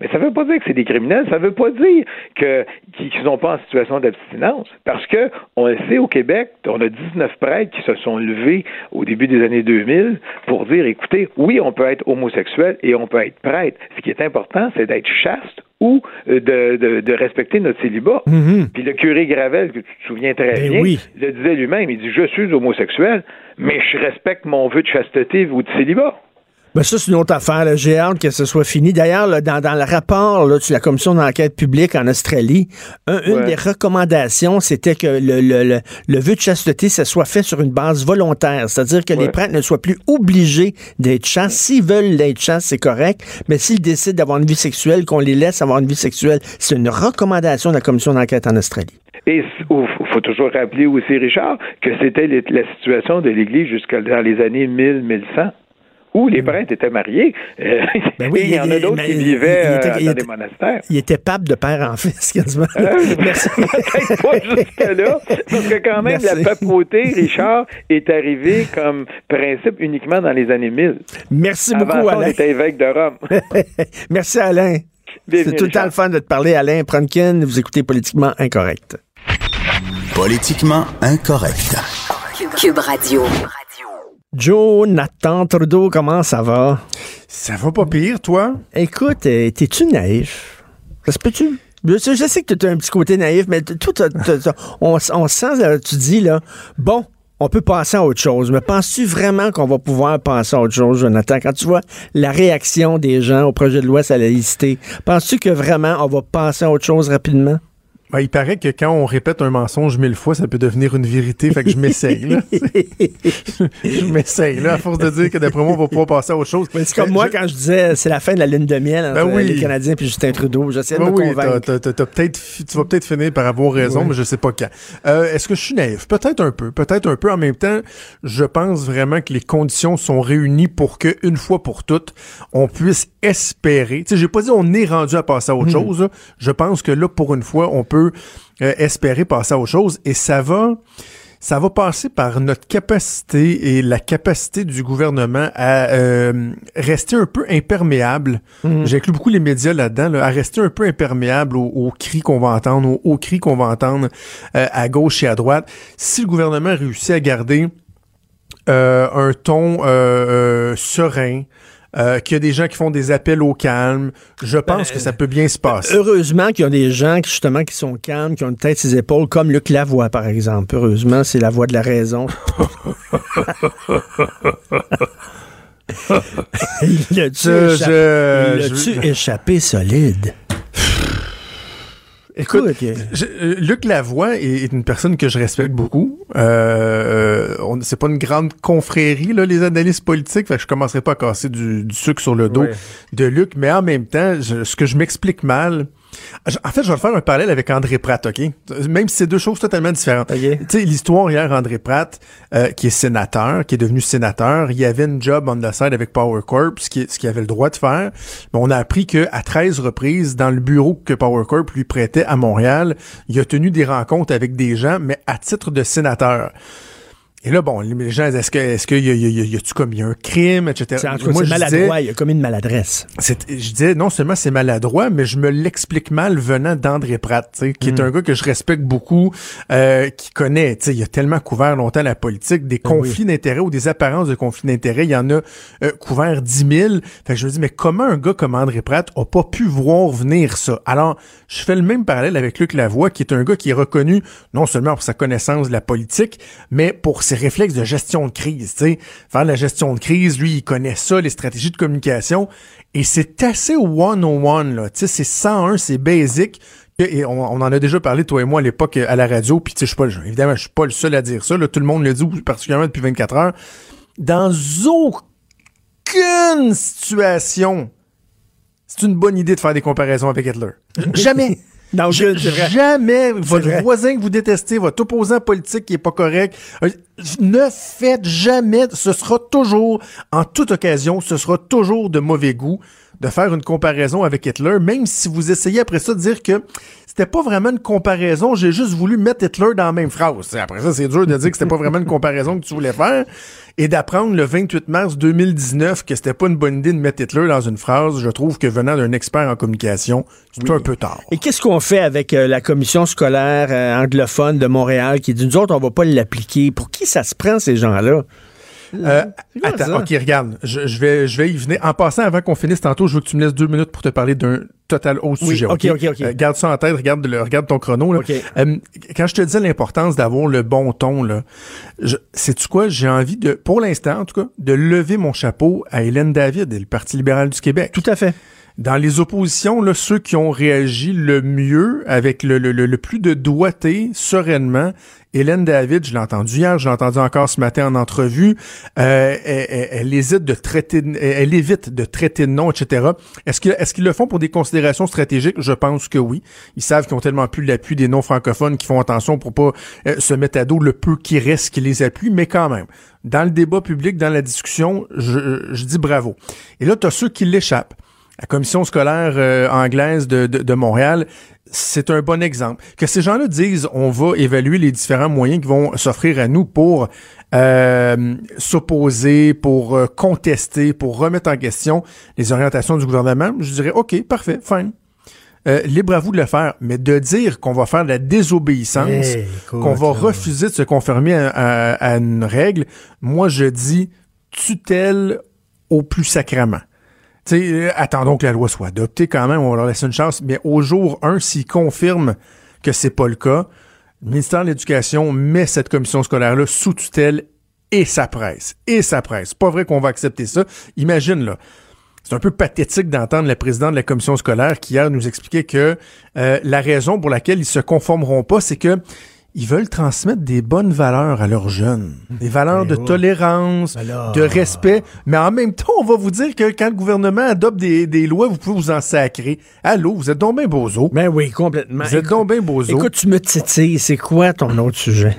S5: Mais ça ne veut pas dire que c'est des criminels, ça ne veut pas dire que, qu'ils ne sont pas en situation d'abstinence. Parce que on le sait au Québec, on a 19 prêtres qui se sont levés au début des années 2000 pour dire écoutez, oui, on peut être homosexuel et on peut être prêtre. Ce qui est important, c'est d'être chaste ou euh, de, de, respecter notre célibat. Mm-hmm. Puis le curé Gravel, que tu te souviens très ben bien, le disait lui-même, il dit Je suis homosexuel, mais je respecte mon vœu de chasteté ou de célibat.
S3: Ben ça, c'est une autre affaire. J'ai hâte que ce soit fini. D'ailleurs, dans, dans, le rapport là, sur la commission d'enquête publique en Australie, une des recommandations, c'était que le, le, le, vœu de chasteté, ça soit fait sur une base volontaire. C'est-à-dire que les prêtres ne soient plus obligés d'être chastes. S'ils veulent être chastes, c'est correct. Mais s'ils décident d'avoir une vie sexuelle, qu'on les laisse avoir une vie sexuelle, c'est une recommandation de la commission d'enquête en Australie.
S5: Et il faut toujours rappeler aussi, Richard, que c'était la situation de l'Église jusqu'à dans les années 1000-1100 où les prêtres étaient mariés. Euh,
S3: Ben oui,
S5: et <laughs> il y en a d'autres qui
S3: il-
S5: vivaient
S3: il était-
S5: euh, dans
S3: était-
S5: des monastères.
S3: Il était pape de père en fils, quasiment.
S5: Euh, <laughs>
S3: Merci. <laughs>
S5: Peut-être pas jusque-là, parce que quand même,
S3: Merci.
S5: la papauté, Richard, est arrivée comme principe uniquement dans les années 1000.
S3: Merci
S5: Avant
S3: beaucoup,
S5: ça, on
S3: Alain.
S5: était évêque de Rome.
S3: Merci, Alain. C'est tout le temps le fun de te parler, Alain Pronkin. Vous écoutez Politiquement Incorrect.
S2: Politiquement incorrect.
S1: Cube Radio.
S3: Jonathan Trudeau, comment ça va?
S6: Ça va pas pire, toi?
S3: Écoute, euh, t'es-tu naïf? Ça se peut-tu? Je sais, que tu as un petit côté naïf, mais tout, on, on sent, là, tu dis, là, bon, on peut passer à autre chose. Mais penses-tu vraiment qu'on va pouvoir passer à autre chose, Jonathan? Quand tu vois la réaction des gens au projet de loi sur la laïcité, penses-tu que vraiment on va passer à autre chose rapidement?
S6: Ben, il paraît que quand on répète un mensonge mille fois, ça peut devenir une vérité. Fait que je m'essaye, là. <laughs> je m'essaye, là, à force de dire que d'après moi, on va pouvoir passer à autre chose.
S3: C'est comme
S6: Euh,
S3: moi
S6: je-
S3: quand je disais c'est la fin de la lune de miel entre
S6: Ben oui.
S3: les Canadiens puis Justin Trudeau. J'essayais de
S6: Ben
S3: me
S6: oui,
S3: convaincre.
S6: peut-être, fi- tu vas peut-être finir par avoir raison,
S3: Oui.
S6: mais je sais pas quand. Euh, est-ce que je suis naïf? Peut-être un peu, peut-être un peu. En même temps, je pense vraiment que les conditions sont réunies pour que, une fois pour toutes, on puisse espérer. Tu sais, j'ai pas dit on est rendu à passer à autre chose. là. Je pense que là, pour une fois, on peut euh, espérer passer à autre chose et ça va. Ça va passer par notre capacité et la capacité du gouvernement à euh, rester un peu imperméable. J'ai inclus beaucoup les médias là-dedans, là, à rester un peu imperméable aux, aux cris qu'on va entendre, aux, aux cris qu'on va entendre euh, à gauche et à droite. Si le gouvernement réussit à garder euh, un ton serein, euh, qu'il y a des gens qui font des appels au calme, je pense
S3: Ben,
S6: que ça peut bien se passer.
S3: Heureusement qu'il y a des gens qui, justement qui sont calmes, qui ont une tête sur les épaules, comme Luc Lavoie, par exemple. Heureusement, c'est la voix de la raison. <laughs> <laughs> Il l'a-tu
S6: Je-
S3: échappé,
S6: je-
S3: échappé solide?
S6: Écoute, Je- euh, Luc Lavoie est, est une personne que je respecte beaucoup. Euh, euh, c'est pas une grande confrérie là, les analystes politiques. Fait que je commencerai pas à casser du, du sucre sur le dos
S3: Ouais.
S6: de Luc, mais en même temps, je- ce que je m'explique mal. En fait, je vais faire un parallèle avec André Pratt, ok? Même si c'est deux choses totalement différentes. Tu sais, l'histoire hier, André Pratt, euh, qui est sénateur, qui est devenu sénateur, il y avait une job on the side avec Power Corp, ce qui- ce qu'il avait le droit de faire. Mais on a appris que à 13 reprises, dans le bureau que Power Corp lui prêtait à Montréal, il a tenu des rencontres avec des gens, mais à titre de sénateur. Et là, bon, les gens, est-ce que, est-ce qu'il y a, y a- y a- commis un crime, etc.
S3: c'est
S6: Moi,
S3: c'est maladroit. Il a commis une maladresse.
S6: c'est- je disais, non seulement c'est maladroit, mais je me l'explique mal venant d'André Pratt, qui est un gars que je respecte beaucoup, euh, qui connaît, tu sais, il a tellement couvert longtemps la politique, des conflits d'intérêts ou des apparences de conflits d'intérêts, il y en a euh, couvert 10 000. Fait que je me dis, mais comment un gars comme André Pratt a pas pu voir venir ça? Alors, je fais le même parallèle avec Luc Lavoie, qui est un gars qui est reconnu non seulement pour sa connaissance de la politique, mais pour ses réflexes de gestion de crise, tu sais. Faire de la gestion de crise, lui, il connaît ça, les stratégies de communication, et c'est assez one-on-one, là. Tu sais, c'est 101, c'est basic. Et on, on en a déjà parlé, toi et moi, à l'époque, à la radio, puis tu sais, je suis pas, le- évidemment, je suis pas le seul à dire ça, là. Tout le monde le dit, particulièrement depuis 24 heures. Dans aucune situation, c'est une bonne idée de faire des comparaisons avec Hitler. <laughs> Jamais.
S3: Vrai.
S6: Jamais votre
S3: vrai.
S6: voisin que vous détestez, votre opposant politique qui est pas correct, euh, ne faites jamais, ce sera toujours, en toute occasion, ce sera toujours de mauvais goût de faire une comparaison avec Hitler, même si vous essayez après ça de dire que c'était pas vraiment une comparaison, j'ai juste voulu mettre Hitler dans la même phrase. Après ça, c'est dur de dire que c'était pas vraiment une comparaison que tu voulais faire et d'apprendre le 28 mars 2019 que c'était pas une bonne idée de mettre Hitler dans une phrase, je trouve que venant d'un expert en communication, c'est un peu tard.
S3: Et qu'est-ce qu'on fait avec euh, la commission scolaire euh, anglophone de Montréal qui dit nous autres, on va pas l'appliquer? Pour qui ça se prend, ces gens-là?
S6: Euh, attends,
S3: ça?
S6: ok, regarde, je, je vais, je vais y venir. En passant, avant qu'on finisse tantôt, je veux que tu me laisses deux minutes pour te parler d'un total autre
S3: Oui,
S6: sujet.
S3: ok, ok, ok.
S6: Euh, garde ça en tête, regarde, le, regarde ton chrono. Là.
S3: Ok.
S6: Euh, quand je te disais l'importance d'avoir le bon ton, là, sais-tu quoi? J'ai envie de, pour l'instant en tout cas, de lever mon chapeau à Hélène David et le Parti libéral du Québec.
S3: Tout à fait.
S6: Dans les oppositions, là, ceux qui ont réagi le mieux, avec le, le, plus de doigté, sereinement, Hélène David, je l'ai entendu hier, je l'ai entendu encore ce matin en entrevue, euh, elle, hésite de traiter, elle évite de traiter de nom, etc. Est-ce qu'ils le font pour des considérations stratégiques? Je pense que oui. Ils savent qu'ils ont tellement plus l'appui des non francophones qui font attention pour pas euh, se mettre à dos le peu qui reste qui les appuie, mais quand même, dans le débat public, dans la discussion, je, je dis bravo. Et là, tu as ceux qui l'échappent. La commission scolaire euh, anglaise de, de, de Montréal, c'est un bon exemple. Que ces gens-là disent, on va évaluer les différents moyens qui vont s'offrir à nous pour euh, s'opposer, pour euh, contester, pour remettre en question les orientations du gouvernement, je dirais, OK, parfait, fine. Euh, libre à vous de le faire, mais de dire qu'on va faire de la désobéissance, qu'on va refuser de se conformer à, à, une règle, moi je dis tutelle au plus sacrement. Euh, attendons que la loi soit adoptée quand même, on leur laisser une chance. Mais au jour 1, s'ils confirment que c'est pas le cas, le ministère de l'Éducation met cette commission scolaire-là sous tutelle et ça presse. Et ça presse. Pas vrai qu'on va accepter ça. Imagine, là. C'est un peu pathétique d'entendre le président de la commission scolaire qui hier nous expliquait que euh, la raison pour laquelle ils se conformeront pas, c'est que ils veulent transmettre des bonnes valeurs à leurs jeunes. Des valeurs ben de tolérance, ben de respect. Mais en même temps, on va vous dire que quand le gouvernement adopte des, des lois, vous pouvez vous en sacrer. Allô, vous êtes donc bien bozo.
S3: Ben oui, complètement.
S6: Vous êtes donc bien bozo.
S3: Écoute, tu me titilles. C'est quoi ton autre sujet?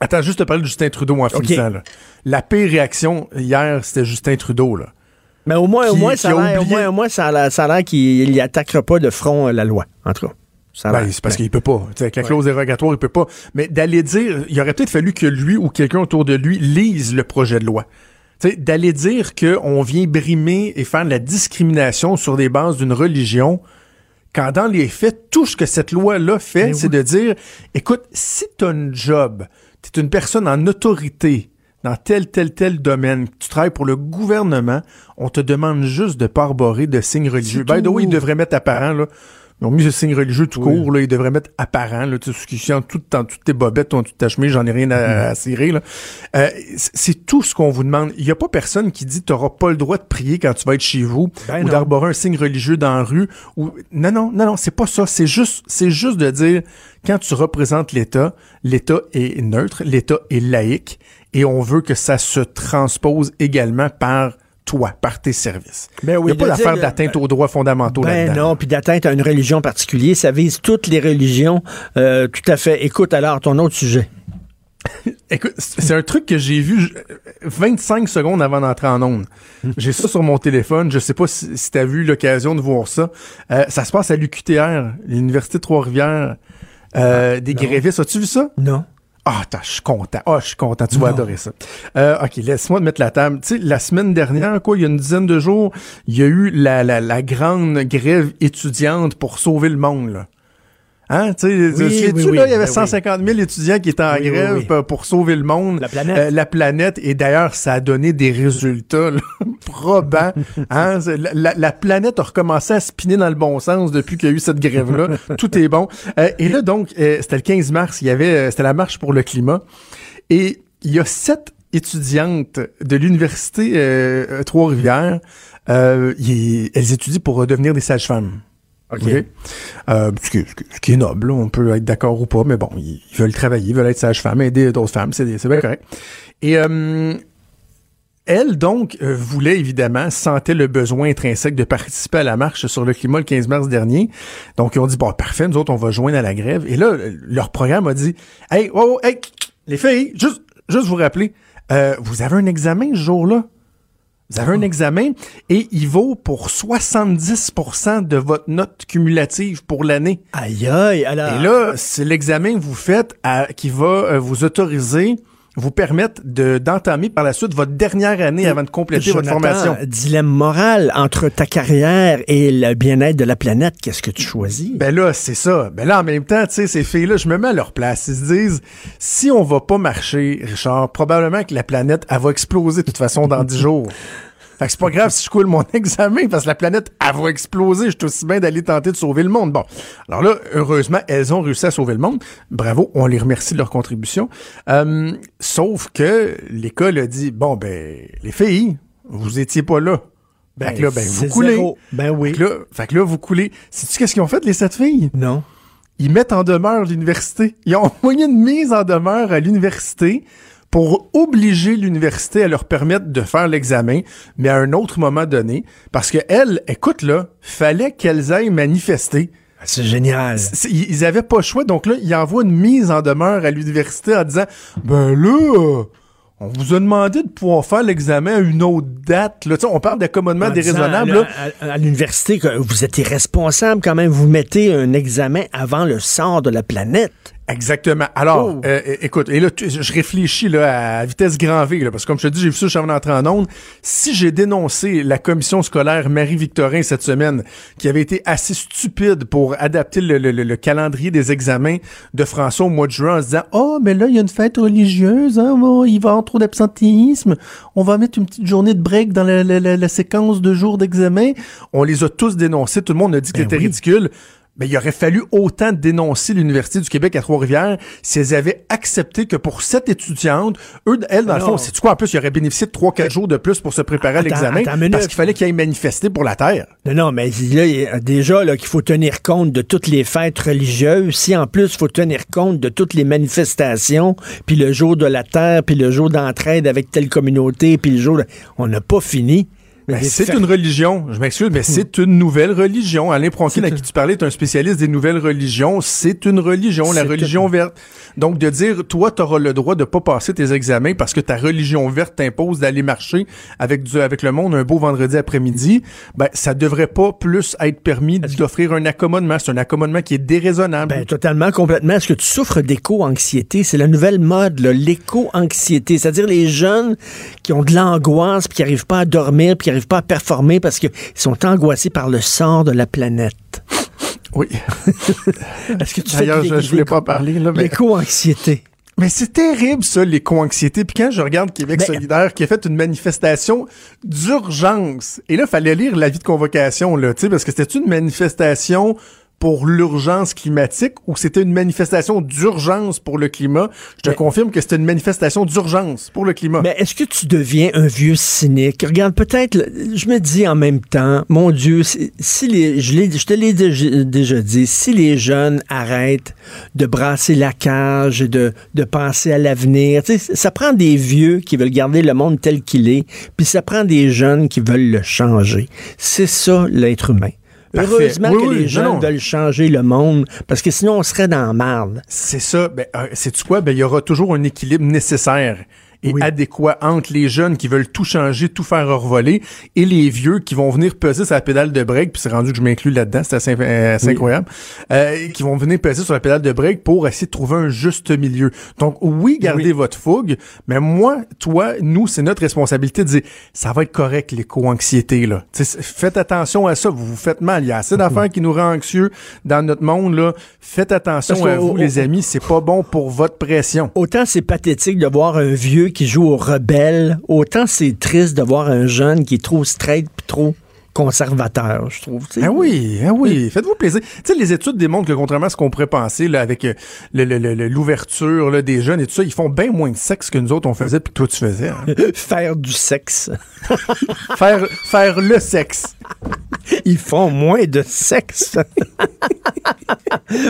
S6: Attends, juste te parler de Justin Trudeau en finissant. Là. La pire réaction hier, c'était Justin Trudeau. Là.
S3: Mais au moins, au moins, ça a l'air, au moins, ça a l'air qu'il attaquera pas de front euh, la loi, en tout cas.
S6: Ben, c'est parce qu'il peut pas. avec la clause dérogatoire, il peut pas. Mais d'aller dire, il aurait peut-être fallu que lui ou quelqu'un autour de lui lise le projet de loi. D'aller dire qu'on vient brimer et faire de la discrimination sur des bases d'une religion, quand dans les faits, tout ce que cette loi-là fait, ben c'est de dire, écoute, si tu as un job, tu es une personne en autorité dans tel, tel, tel domaine, tu travailles pour le gouvernement, on te demande juste de pas arborer de signes religieux. By the way, il devrait mettre apparent, là, ils ont mis ce signe religieux tout court, là, ils devraient mettre apparent, là, tu sais, ce qui chante tout, dans toutes tes bobettes, toute ta chemise, j'en ai rien à, mm. cirer, là. Euh, c'est tout ce qu'on vous demande. Il n'y a pas personne qui dit tu n'auras pas le droit de prier quand tu vas être chez vous, ben ou d'arborer un signe religieux dans la rue, ou, non, non, non, non, c'est pas ça. C'est juste, c'est juste de dire, quand tu représentes l'État, l'État est neutre, l'État est laïque, et on veut que ça se transpose également par toi, par tes services. Ben oui, Il n'y a pas d'affaire d'atteinte aux droits fondamentaux
S3: ben
S6: là-dedans.
S3: non, puis d'atteinte à une religion particulière. Ça vise toutes les religions. Euh, tout à fait. Écoute alors ton autre sujet. <laughs>
S6: Écoute, c'est un truc que j'ai vu 25 secondes avant d'entrer en onde. J'ai ça sur mon téléphone. Je sais pas si, tu as vu l'occasion de voir ça. Euh, ça se passe à l'UQTR, l'Université de Trois-Rivières. Euh, des grévistes. As-tu vu ça?
S3: Non.
S6: Ah, je suis content. Ah, je suis content. Tu vas adorer ça. Euh, OK, laisse-moi te mettre la table. Tu sais, la semaine dernière, quoi, il y a une dizaine de jours, il y a eu la, la, la grande grève étudiante pour sauver le monde, là. Hein, tu sais, là, il y avait 150 ben 000 étudiants qui étaient en grève pour sauver le monde.
S3: La planète. Euh,
S6: la planète. Et d'ailleurs, ça a donné des résultats <laughs> probants. hein? La, la, planète a recommencé à spinner dans le bon sens depuis qu'il y a eu cette grève-là. <laughs> Tout est bon. Euh, et là, donc, euh, c'était le 15 mars, il y avait, c'était la marche pour le climat. Et il y a sept étudiantes de l'université Trois-Rivières. elles étudient pour devenir des sages-femmes. OK. Euh, ce, qui, est noble, on peut être d'accord ou pas, mais bon, ils, veulent travailler, ils veulent être sage-femme, aider d'autres femmes, c'est bien correct. Et euh, elle, donc, euh, voulait évidemment, sentait le besoin intrinsèque de participer à la marche sur le climat le 15 mars dernier. Donc, ils ont dit, bon, parfait, nous autres, on va joindre à la grève. Et là, leur programme a dit, hey, oh, hey, les filles, juste, juste vous rappeler, vous avez un examen ce jour-là? Vous avez un examen et il vaut pour 70% de votre note cumulative pour l'année.
S3: Aïe aïe, alors.
S6: Et là, c'est l'examen que vous faites qui va euh, vous autoriser vous permettre de, d'entamer par la suite votre dernière année avant de compléter votre formation.
S3: Dilemme moral entre ta carrière et le bien-être de la planète, qu'est-ce que tu choisis?
S6: Ben là, c'est ça. Ben là, en même temps, tu sais, ces filles-là, je me mets à leur place. Ils se disent, si on va pas marcher, Richard, probablement que la planète, elle va exploser de toute façon dans dix <laughs> jours. Fait que c'est pas grave si je coule mon <laughs> examen parce que la planète, elle va exploser. Je suis aussi bien d'aller tenter de sauver le monde. Bon. Alors là, heureusement, elles ont réussi à sauver le monde. Bravo. On les remercie de leur contribution. Euh, sauf que l'école a dit, bon, ben, les filles, vous étiez pas là. Ben, fait que là, ben, vous coulez.
S3: zéro. Ben oui.
S6: Fait que là, fait que là, vous coulez. Sais-tu qu'est-ce qu'ils ont fait, les sept filles?
S3: Non.
S6: Ils mettent en demeure l'université. Ils ont <laughs> envoyé une mise en demeure à l'université pour obliger l'université à leur permettre de faire l'examen, mais à un autre moment donné. Parce que elles, écoute là, fallait qu'elles aillent manifester.
S3: Ah, C'est génial.
S6: Ils avaient pas le choix, donc là, ils envoient une mise en demeure à l'université en disant Ben là, on vous a demandé de pouvoir faire l'examen à une autre date. Là. On parle d'accommodement déraisonnable.
S3: À,
S6: là.
S3: à- à l'université, vous êtes irresponsable quand même. Vous mettez un examen avant le sort de la planète.
S6: Exactement. Alors,
S3: Oh.
S6: euh, écoute, et là, tu- je réfléchis là, à vitesse grand V, là, parce que comme je te dis, j'ai vu ça, je suis d'entrer en onde. Si j'ai dénoncé la commission scolaire Marie-Victorin cette semaine, qui avait été assez stupide pour adapter le, le- le- le calendrier des examens de François au mois de juin en se disant « Oh, mais là, il y a une fête religieuse, hein, bon, il va y avoir trop d'absentéisme, on va mettre une petite journée de break dans la, la- la- la séquence de jours d'examen. » On les a tous dénoncés, tout le monde a dit que
S3: Ben
S6: c'était
S3: oui.
S6: ridicule. Mais il aurait fallu autant dénoncer l'Université du Québec à Trois-Rivières si elles avaient accepté que pour cette étudiante, eux, elles, dans le fond, c'est quoi en plus, ils auraient bénéficié de 3-4 jours de plus pour se préparer à l'examen parce qu'il fallait qu'ils aillent manifester pour la Terre?
S3: Non, non, mais là, il y a déjà là, qu'il faut tenir compte de toutes les fêtes religieuses. Si en plus, il faut tenir compte de toutes les manifestations, puis le jour de la Terre, puis le jour d'entraide avec telle communauté, puis le jour... de- On n'a pas fini.
S6: Ben, c'est une religion, je m'excuse, mais c'est une nouvelle religion. Alain Pronkin, à qui tu parlais, est un spécialiste des nouvelles religions. C'est une religion, la religion verte. Donc, de dire, toi, tu auras le droit de pas passer tes examens parce que ta religion verte t'impose d'aller marcher avec du, avec le monde un beau vendredi après-midi, ben, ça devrait pas plus être permis d'offrir un accommodement. C'est un accommodement qui est déraisonnable.
S3: Ben, totalement, complètement. Est-ce que tu souffres d'éco-anxiété? C'est la nouvelle mode, l'éco-anxiété. C'est-à-dire les jeunes qui ont de l'angoisse, puis qui n'arrivent pas à dormir, puis n'arrivent pas à performer parce qu'ils sont angoissés par le sort de la planète.
S6: oui. <laughs>
S3: Est-ce que tu fais
S6: D'ailleurs, je, je voulais pas parler, là, mais...
S3: L'éco-anxiété.
S6: Mais c'est terrible, ça, l'éco-anxiété. Puis quand je regarde Québec solidaire qui a fait une manifestation d'urgence, et là, fallait lire l'avis de convocation, là, tu sais, parce que c'était une manifestation pour l'urgence climatique ou c'était une manifestation d'urgence pour le climat? Je te
S3: Mais-
S6: confirme que c'était une manifestation d'urgence pour le climat.
S3: Mais est-ce que tu deviens un vieux cynique? Regarde, peut-être, je me dis en même temps, mon Dieu, si, si les, je, te l'ai déjà, déjà dit, si les jeunes arrêtent de brasser la cage et de, de penser à l'avenir, ça prend des vieux qui veulent garder le monde tel qu'il est, puis ça prend des jeunes qui veulent le changer. C'est ça, l'être humain.
S6: Parfait.
S3: Heureusement
S6: Oui,
S3: que
S6: oui,
S3: les
S6: non.
S3: veulent changer le monde, parce que sinon on serait dans la marde.
S6: C'est ça. Ben, euh, sais-tu quoi? Ben, il y aura toujours un équilibre nécessaire et
S3: Oui.
S6: adéquat entre les jeunes qui veulent tout changer, tout faire revoler, et les vieux qui vont venir peser sur la pédale de break, puis c'est rendu que je m'inclus là-dedans, c'est assez, euh, assez
S3: Oui.
S6: incroyable, euh, qui vont venir peser sur la pédale de break pour essayer de trouver un juste milieu. Donc oui, gardez
S3: Oui.
S6: votre fougue, mais moi, toi, nous, c'est notre responsabilité de dire, ça va être correct, l'éco-anxiété, là. Tu sais, faites attention à ça, vous vous faites mal. Il y a assez d'affaires qui nous rendent anxieux dans notre monde, là. Faites attention
S3: Parce
S6: à vous,
S3: au-
S6: les amis, c'est pas bon pour votre pression.
S3: Autant c'est pathétique de voir un vieux qui joue au rebelle, autant c'est triste de voir un jeune qui est trop straight trop conservateur, je trouve.
S6: Ah oui, ah oui, faites-vous plaisir. Tu sais, les études démontrent que contrairement à ce qu'on pourrait penser, là, avec euh, le- le- l'ouverture des jeunes et tout ça, ils font bien moins de sexe que nous autres on faisait puis que toi tu faisais. hein. <laughs>
S3: Faire du sexe. <laughs>
S6: faire, faire le sexe. <laughs>
S3: Ils font moins de sexe.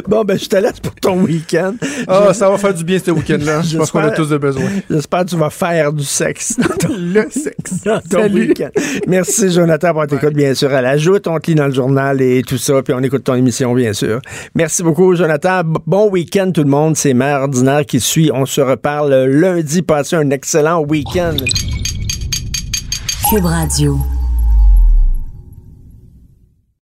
S3: bon, ben, je te laisse pour ton week-end.
S6: Ah, ça va faire du bien ce week-end-là. Je pense qu'on a tous de besoin.
S3: J'espère que tu vas faire du sexe dans ton,
S6: Le sexe.
S3: dans ton week-end. Merci, Jonathan, pour bien sûr. À la on te lit dans le journal et tout ça, puis on écoute ton émission, bien sûr. Merci beaucoup, Jonathan. Bon week-end, tout le monde. C'est Mère Ordinaire qui suit. On se reparle lundi. Passez un excellent week-end.
S1: Cube Radio.